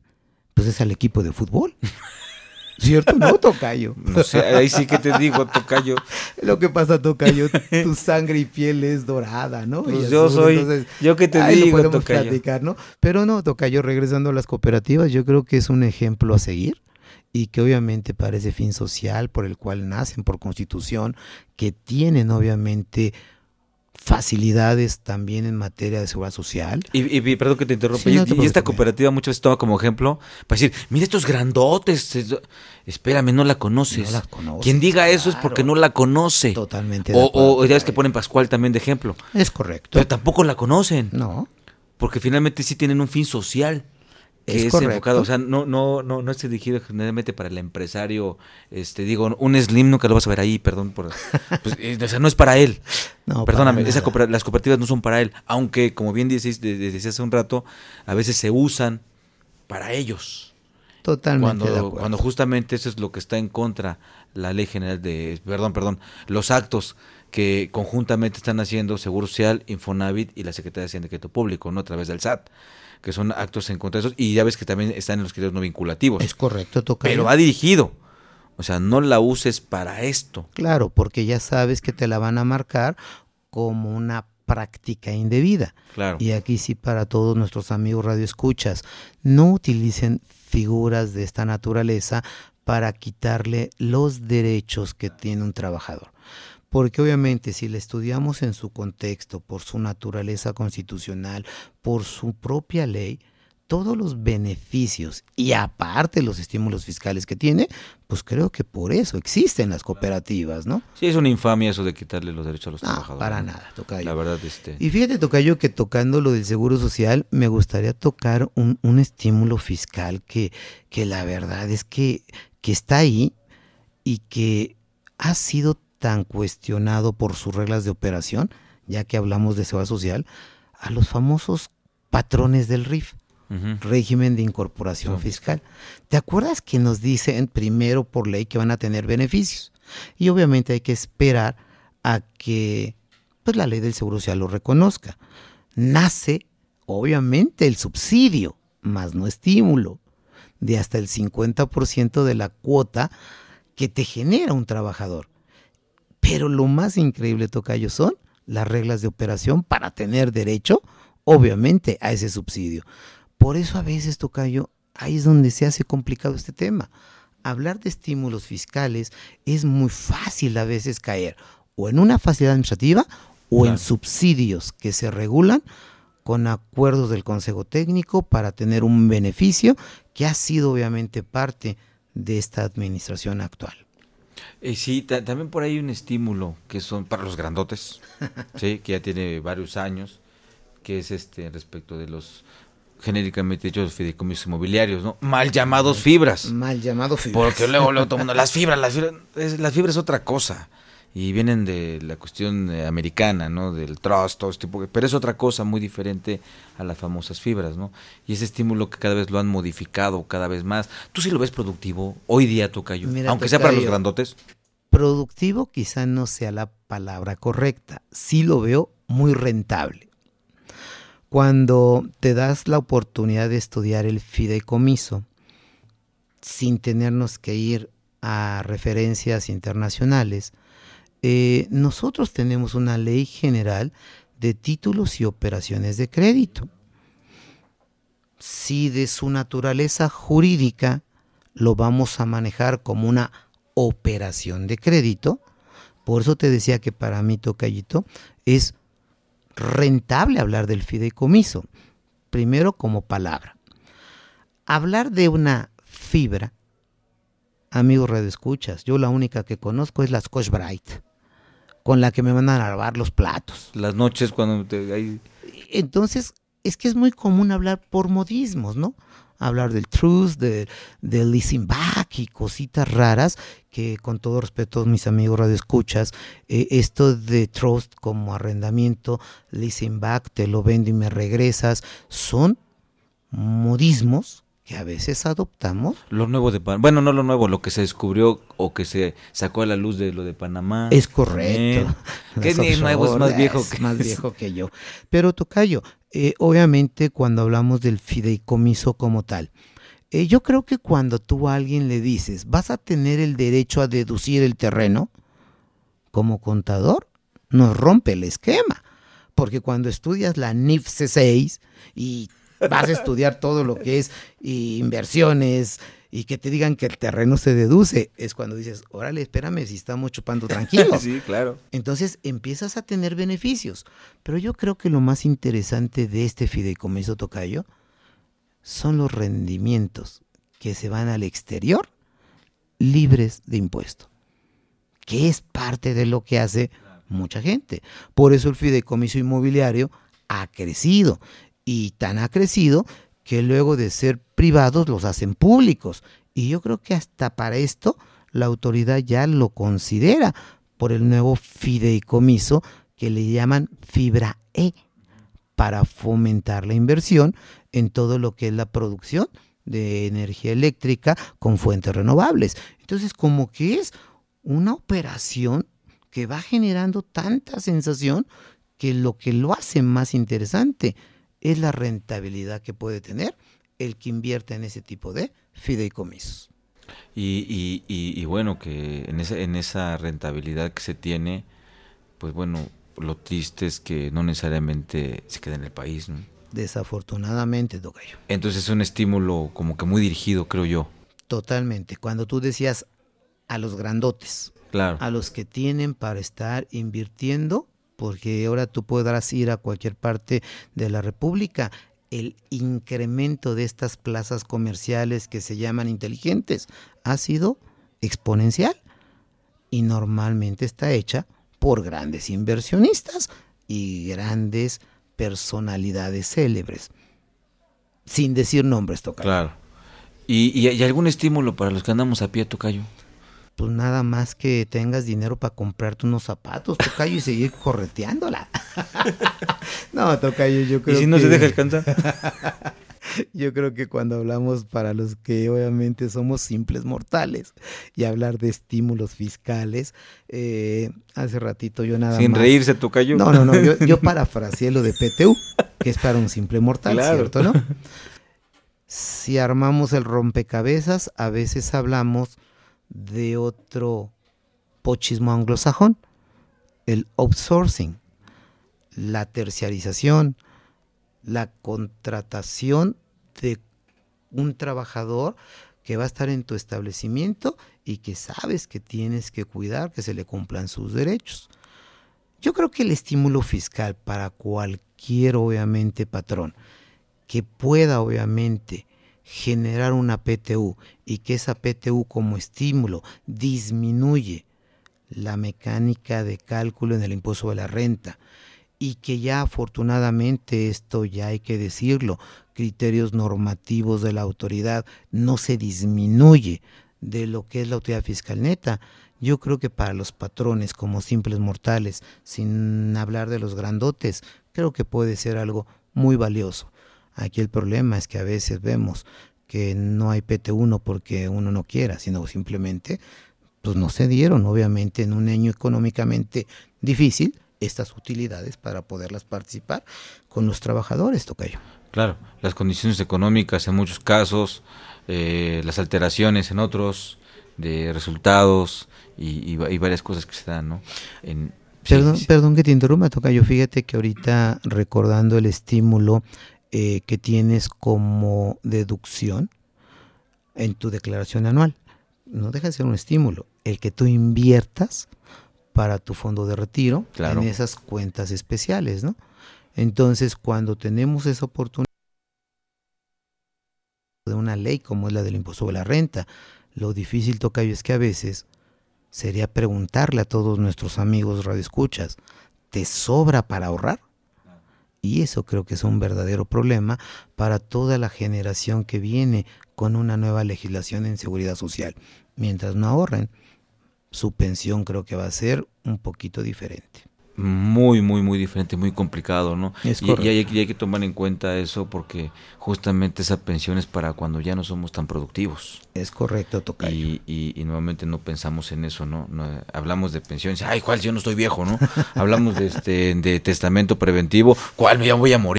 pues es al equipo de fútbol. *laughs* ¿Cierto? No, Tocayo. No sé, ahí sí que te digo, Tocayo. *laughs* Lo que pasa, Tocayo, *laughs* tu sangre y piel es dorada, ¿no? Pues yo soy, yo que te digo, lo Tocayo. Platicar, ¿no? Pero no, Tocayo, regresando a las cooperativas, yo creo que es un ejemplo a seguir y que obviamente parece fin social por el cual nacen por constitución, que tienen obviamente facilidades también en materia de seguridad social. Y, y perdón que te interrumpa, y, esta cooperativa muchas veces toma como ejemplo para decir, mira estos grandotes, espérame, no la conoces. No la conoces Quien diga eso es porque no la conoce. Totalmente. O, o ya ves que ponen Pascual también de ejemplo. Es correcto. Pero tampoco la conocen. No. Porque finalmente sí tienen un fin social que es, enfocado, o sea, no, no, no, no es dirigido generalmente para el empresario, este, digo, un slim nunca lo vas a ver ahí, perdón, por, *laughs* pues, eh, o sea, no es para él. No, Perdóname, esa las cooperativas no son para él, aunque, como bien decís, desde hace un rato, a veces se usan para ellos. Totalmente. Cuando, cuando justamente eso es lo que está en contra la ley general de, perdón, perdón, los actos que conjuntamente están haciendo Seguro Social, Infonavit y la Secretaría de Crédito Público, ¿no? A través del SAT que son actos en contra de esos, y ya ves que también están en los criterios no vinculativos. Es correcto, toca. Pero va dirigido. O sea, no la uses para esto. Claro, porque ya sabes que te la van a marcar como una práctica indebida. Claro. Y aquí sí para todos nuestros amigos radioescuchas, no utilicen figuras de esta naturaleza para quitarle los derechos que tiene un trabajador. Porque obviamente si la estudiamos en su contexto, por su naturaleza constitucional, por su propia ley, todos los beneficios y aparte los estímulos fiscales que tiene, pues creo que por eso existen las cooperativas, ¿no? Sí, es una infamia eso de quitarle los derechos a los no, trabajadores. Para nada, Tocayo. La verdad, este. Y fíjate, Tocayo, que tocando lo del seguro social, me gustaría tocar un, un estímulo fiscal que, que la verdad es que, que está ahí y que ha sido tan cuestionado por sus reglas de operación, ya que hablamos de seguridad social, a los famosos patrones del RIF, régimen de incorporación fiscal. ¿Te acuerdas que nos dicen primero por ley que van a tener beneficios? Y obviamente hay que esperar a que pues, la ley del seguro social lo reconozca. Nace, obviamente, el subsidio, más no estímulo, de hasta el 50% de la cuota que te genera un trabajador. Pero lo más increíble, Tocayo, son las reglas de operación para tener derecho, obviamente, a ese subsidio. Por eso a veces, Tocayo, ahí es donde se hace complicado este tema. Hablar de estímulos fiscales es muy fácil a veces caer o en una facilidad administrativa o en subsidios que se regulan con acuerdos del Consejo Técnico para tener un beneficio que ha sido obviamente parte de esta administración actual. Eh, sí, también por ahí un estímulo que son para los grandotes, *laughs* sí, que ya tiene varios años, que es este respecto de los genéricamente hechos fideicomisos inmobiliarios, ¿no? Mal llamados fibras. Mal llamados fibras. Porque luego, luego todo el mundo, las *laughs* fibras, las fibras, las fibras es otra cosa y vienen de la cuestión eh, americana, ¿no? Del trust, todo este tipo, pero es otra cosa muy diferente a las famosas fibras, ¿no? Y ese estímulo que cada vez lo han modificado cada vez más. ¿Tú sí lo ves productivo hoy día, Tocayo? Aunque sea para los grandotes. Productivo quizá no sea la palabra correcta, sí lo veo muy rentable. Cuando te das la oportunidad de estudiar el fideicomiso, sin tenernos que ir a referencias internacionales, eh, nosotros tenemos una ley general de títulos y operaciones de crédito. si de su naturaleza jurídica lo vamos a manejar como una operación de crédito, por eso te decía que para mí, Tocayito, es rentable hablar del fideicomiso. Primero como palabra. Hablar de una fibra, amigos redescuchas, yo la única que conozco es la Scotch Bright, con la que me van a lavar los platos. Las noches cuando te, hay... Entonces, es que es muy común hablar por modismos, ¿no? Hablar del truth, del de leasing back y cositas raras que con todo respeto mis amigos radioescuchas, eh, esto de trust como arrendamiento, leasing back, te lo vendo y me regresas, son modismos que a veces adoptamos. Lo nuevo de Panamá. Bueno, no lo nuevo, lo que se descubrió o que se sacó a la luz de lo de Panamá. Es correcto. *laughs* Que ni nuevo es más viejo que más viejo que yo. Pero Tocayo, eh, obviamente cuando hablamos del fideicomiso como tal, eh, yo creo que cuando tú a alguien le dices, vas a tener el derecho a deducir el terreno, como contador, nos rompe el esquema. Porque cuando estudias la NIF C6 y vas a estudiar todo lo que es inversiones y que te digan que el terreno se deduce, es cuando dices, órale, espérame si estamos chupando tranquilos. *laughs* sí, claro. Entonces empiezas a tener beneficios. Pero yo creo que lo más interesante de este fideicomiso tocayo son los rendimientos que se van al exterior libres de impuesto, que es parte de lo que hace mucha gente. Por eso el fideicomiso inmobiliario ha crecido y tan ha crecido que luego de ser privados los hacen públicos. Y yo creo que hasta para esto la autoridad ya lo considera por el nuevo fideicomiso que le llaman Fibra E para fomentar la inversión en todo lo que es la producción de energía eléctrica con fuentes renovables. Entonces, como que es una operación que va generando tanta sensación que lo que lo hace más interesante es la rentabilidad que puede tener el que invierte en ese tipo de fideicomisos. Y, y, y, bueno, que en esa, en esa rentabilidad que se tiene, pues bueno, lo triste es que no necesariamente se queda en el país. ¿no? Desafortunadamente, Tocayo. Entonces es un estímulo como que muy dirigido, creo yo. Totalmente. Cuando tú decías a los grandotes, claro. a los que tienen para estar invirtiendo, porque ahora tú podrás ir a cualquier parte de la República. El incremento de estas plazas comerciales que se llaman inteligentes ha sido exponencial y normalmente está hecha por grandes inversionistas y grandes personalidades célebres. Sin decir nombres, Tocayo. Claro. ¿Y, y, algún estímulo para los que andamos a pie, Tocayo? Pues nada más que tengas dinero para comprarte unos zapatos, Tocayo, y seguir correteándola. *laughs* no, Tocayo, yo creo que... ¿Y si no se deja alcanzar? *laughs* yo creo que cuando hablamos para los que obviamente somos simples mortales y hablar de estímulos fiscales, eh, hace ratito yo nada Sin más... Sin reírse, Tocayo. No, no, no, yo, yo *laughs* parafraseé lo de PTU, que es para un simple mortal, claro. ¿cierto, no? Si armamos el rompecabezas, a veces hablamos de otro pochismo anglosajón, el outsourcing, la terciarización, la contratación de un trabajador que va a estar en tu establecimiento y que sabes que tienes que cuidar que se le cumplan sus derechos. Yo creo que el estímulo fiscal para cualquier, obviamente, patrón que pueda, obviamente, generar una PTU y que esa PTU como estímulo disminuye la mecánica de cálculo en el impuesto de la renta y que ya afortunadamente esto ya hay que decirlo, criterios normativos de la autoridad no se disminuye de lo que es la autoridad fiscal neta. Yo creo que para los patrones como simples mortales, sin hablar de los grandotes, creo que puede ser algo muy valioso. Aquí el problema es que a veces vemos que no hay PT1 porque uno no quiera, sino simplemente pues no se dieron, obviamente, en un año económicamente difícil, estas utilidades para poderlas participar con los trabajadores, Tocayo. Claro, las condiciones económicas en muchos casos, eh, las alteraciones en otros, de resultados y, y, y, varias cosas que se dan, ¿no? En, perdón, sí, sí. perdón que te interrumpa, Tocayo, fíjate que ahorita recordando el estímulo eh, que tienes como deducción en tu declaración anual. No deja de ser un estímulo. El que tú inviertas para tu fondo de retiro Claro. en esas cuentas especiales, ¿no? Entonces, cuando tenemos esa oportunidad de una ley como es la del impuesto sobre la renta, lo difícil, Tocayo, es que a veces sería preguntarle a todos nuestros amigos radioescuchas, ¿te sobra para ahorrar? Y eso creo que es un verdadero problema para toda la generación que viene con una nueva legislación en seguridad social. Mientras no ahorren, su pensión creo que va a ser un poquito diferente. Muy, muy, muy diferente, muy complicado, ¿no? Es y, y hay, correcto. y hay que tomar en cuenta eso porque justamente esa pensión es para cuando ya no somos tan productivos. Es correcto, Tocayo. Y, y, y nuevamente no pensamos en eso, ¿no? No, hablamos de pensiones, ay, ¿cuál? Yo no estoy viejo, ¿no? *laughs* hablamos de, este, de testamento preventivo, ¿cuál? Ya voy a morir.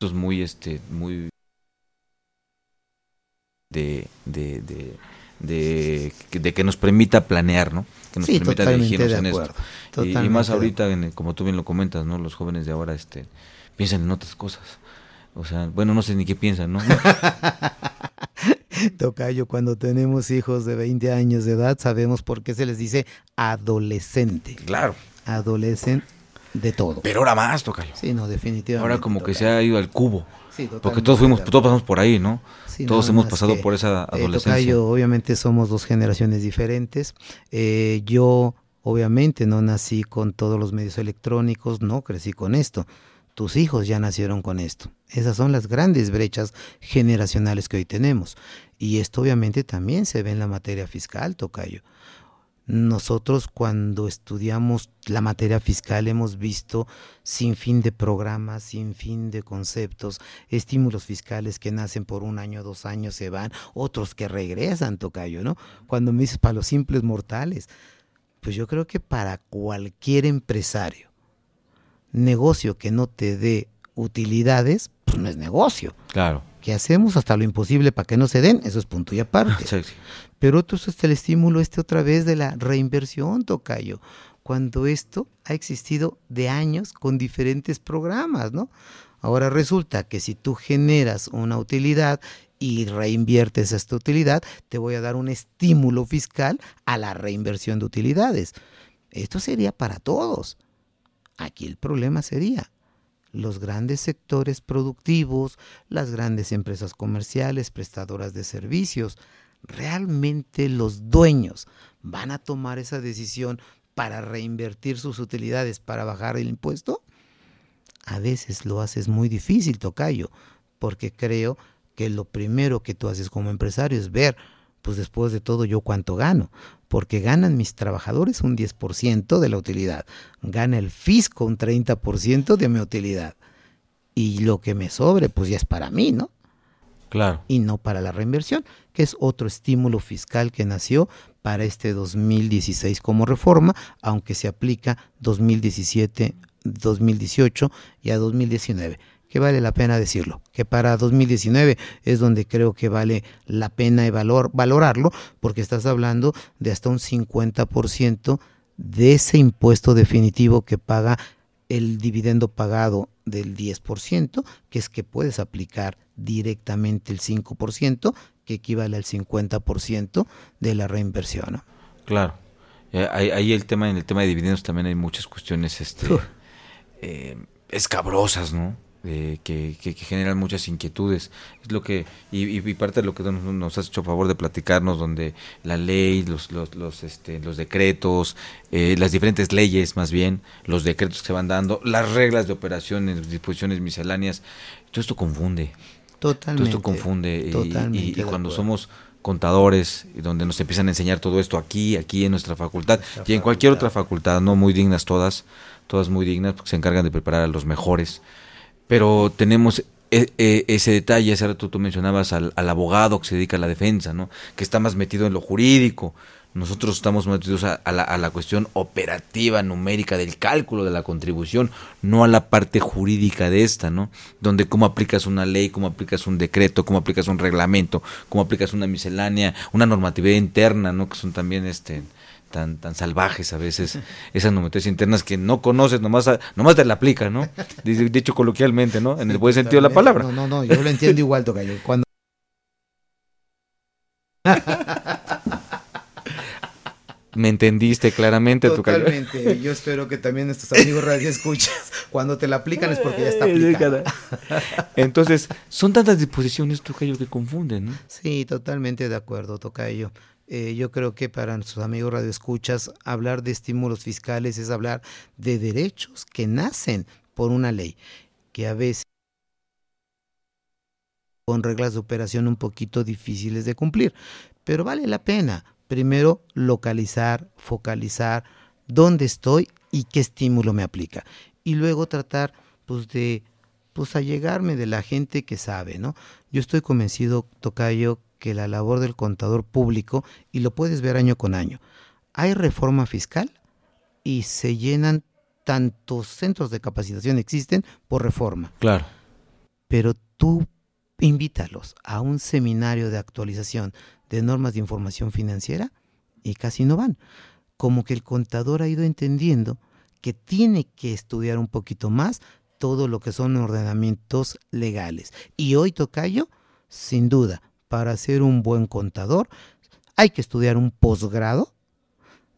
Eso es muy, este, muy... De, de, de, de, que- de que nos permita planear, ¿no? Que nos Sí, permita dirigirnos en acuerdo, esto. Y- más ahorita, en como tú bien lo comentas, ¿no? Los jóvenes de ahora este, piensan en otras cosas. O sea, bueno, no sé ni qué piensan, ¿no? *laughs* Tocayo, cuando tenemos hijos de 20 años de edad, sabemos por qué se les dice adolescente. Claro. Adolecen de todo. Pero ahora más, Tocayo. Sí, no, definitivamente. Ahora como que se ha ido al cubo. Sí, Porque todos fuimos, todos pasamos por ahí, ¿no? Sí, todos hemos pasado que, por esa eh, adolescencia. Tocayo, obviamente somos dos generaciones diferentes. Eh, yo, obviamente, no nací con todos los medios electrónicos, no crecí con esto. Tus hijos ya nacieron con esto. Esas son las grandes brechas generacionales que hoy tenemos. Y esto obviamente también se ve en la materia fiscal, Tocayo. Nosotros cuando estudiamos la materia fiscal hemos visto sin fin de programas, sin fin de conceptos, estímulos fiscales que nacen por un año, dos años, se van, otros que regresan, Tocayo, ¿no? Cuando me dices para los simples mortales, pues yo creo que para cualquier empresario, negocio que no te dé utilidades, pues no es negocio. Claro. Que hacemos hasta lo imposible para que no se den, eso es punto y aparte. Sí, *laughs* sí. Pero otro es el estímulo este otra vez de la reinversión, Tocayo, cuando esto ha existido de años con diferentes programas, ¿no? Ahora resulta que si tú generas una utilidad y reinviertes esta utilidad, te voy a dar un estímulo fiscal a la reinversión de utilidades. Esto sería para todos. Aquí el problema sería los grandes sectores productivos, las grandes empresas comerciales, prestadoras de servicios, realmente los dueños van a tomar esa decisión para reinvertir sus utilidades para bajar el impuesto? A veces lo haces muy difícil, Tocayo, porque creo que lo primero que tú haces como empresario es ver, pues después de todo yo cuánto gano, porque ganan mis trabajadores un 10% de la utilidad, gana el fisco un 30% de mi utilidad, y lo que me sobre pues ya es para mí, ¿no? Claro. y no para la reinversión, que es otro estímulo fiscal que nació para este 2016 como reforma, aunque se aplica 2017, 2018 y a 2019 que vale la pena decirlo, que para 2019 es donde creo que vale la pena y valor, valorarlo, porque estás hablando de hasta un 50% de ese impuesto definitivo que paga el dividendo pagado del 10%, que es que puedes aplicar directamente el 5%, que equivale al 50% de la reinversión. ¿no? Claro. Eh, Ahí, ahí el tema, en el tema de dividendos también hay muchas cuestiones este, eh, escabrosas, ¿no? Eh, que, que- que generan muchas inquietudes. Es lo que, y, y- y parte de lo que nos, nos has hecho favor de platicarnos, donde la ley, los, los, los, este, los decretos, eh, las diferentes leyes más bien, los decretos que se van dando, las reglas de operaciones, disposiciones misceláneas, todo esto confunde. Totalmente. Todo esto confunde. y- y- totalmente y, cuando somos contadores, donde nos empiezan a enseñar todo esto aquí, aquí en nuestra facultad, y en cualquier otra facultad, no muy dignas todas, todas muy dignas, porque se encargan de preparar a los mejores. Pero tenemos e- e- ese detalle, hace rato tú mencionabas al, al abogado que se dedica a la defensa, ¿no? Que está más metido en lo jurídico, nosotros estamos metidos a, a, la, a, la, cuestión operativa, numérica del cálculo de la contribución, no a la parte jurídica de esta, ¿no? Donde cómo aplicas una ley, cómo aplicas un decreto, cómo aplicas un reglamento, cómo aplicas una miscelánea, una normatividad interna, ¿no? Que son también este tan, tan salvajes a veces, esas normativas internas que no conoces, nomás, nomás te la aplica, ¿no? Dicho coloquialmente, ¿no? En el buen sentido de la palabra. No, no, no, yo lo entiendo igual, Tocayo. Cuando Me entendiste claramente, Totalmente. Tocayo. Yo espero que también estos amigos radio escuchas, cuando te la aplican es porque ya está aplicada. Entonces, son tantas disposiciones, Tocayo, que confunden, ¿no? Sí, totalmente de acuerdo, Tocayo. Eh, yo creo que para nuestros amigos radioescuchas, hablar de estímulos fiscales es hablar de derechos que nacen por una ley, que a veces con reglas de operación un poquito difíciles de cumplir, pero vale la pena primero localizar, focalizar dónde estoy y qué estímulo me aplica. Y luego tratar pues de pues allegarme de la gente que sabe, ¿no? Yo estoy convencido, Tocayo, que la labor del contador público, y lo puedes ver año con año, hay reforma fiscal y se llenan tantos centros de capacitación existen por reforma. Claro. Pero tú invítalos a un seminario de actualización de normas de información financiera y casi no van. Como que el contador ha ido entendiendo que tiene que estudiar un poquito más todo lo que son ordenamientos legales. Y hoy, Tocayo, sin duda, para ser un buen contador, hay que estudiar un posgrado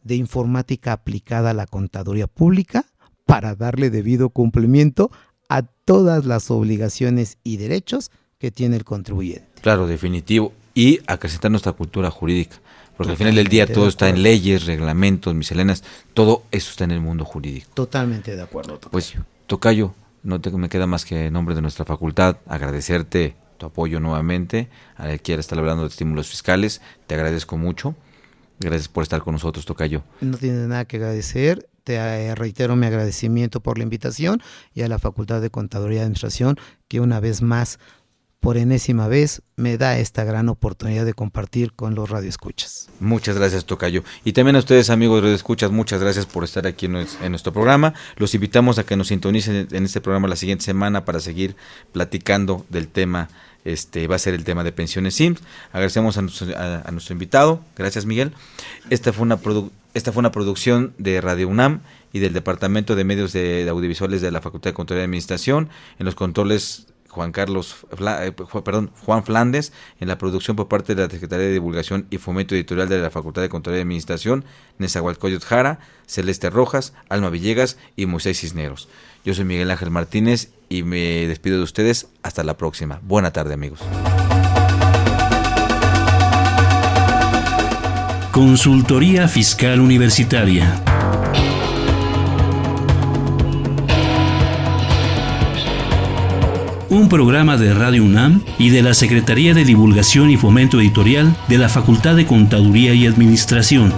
de informática aplicada a la contaduría pública para darle debido cumplimiento a todas las obligaciones y derechos que tiene el contribuyente. Claro, definitivo. Y acrecentar nuestra cultura jurídica. Porque al final del día todo está en leyes, reglamentos, misceláneas, todo eso está en el mundo jurídico. Totalmente de acuerdo. Tocayo. Pues, Tocayo, no te, me queda más que en nombre de nuestra facultad agradecerte tu apoyo nuevamente. A quiera estar hablando de estímulos fiscales, te agradezco mucho. Gracias por estar con nosotros, Tocayo. No tienes nada que agradecer. Te reitero mi agradecimiento por la invitación y a la Facultad de Contaduría y Administración que una vez más por enésima vez me da esta gran oportunidad de compartir con los radioescuchas. Muchas gracias, Tocayo. Y también a ustedes, amigos radioescuchas, muchas gracias por estar aquí en, nuestro programa. Los invitamos a que nos sintonicen en este programa la siguiente semana para seguir platicando del tema. Este va a ser el tema de pensiones SIMS. Agradecemos a nuestro, a, nuestro invitado. Gracias, Miguel. Esta fue una esta fue una producción de Radio UNAM y del Departamento de Medios de Audiovisuales de la Facultad de Control y Administración. En los controles Juan Carlos, eh, perdón, Juan Flandes, en la producción por parte de la Secretaría de Divulgación y Fomento Editorial de la Facultad de Control y Administración, Nezahualcóyotl Jara, Celeste Rojas, Alma Villegas y Moisés Cisneros. Yo soy Miguel Ángel Martínez y me despido de ustedes. Hasta la próxima. Buena tarde, amigos. Consultoría Fiscal Universitaria. un programa de Radio UNAM y de la Secretaría de Divulgación y Fomento Editorial de la Facultad de Contaduría y Administración.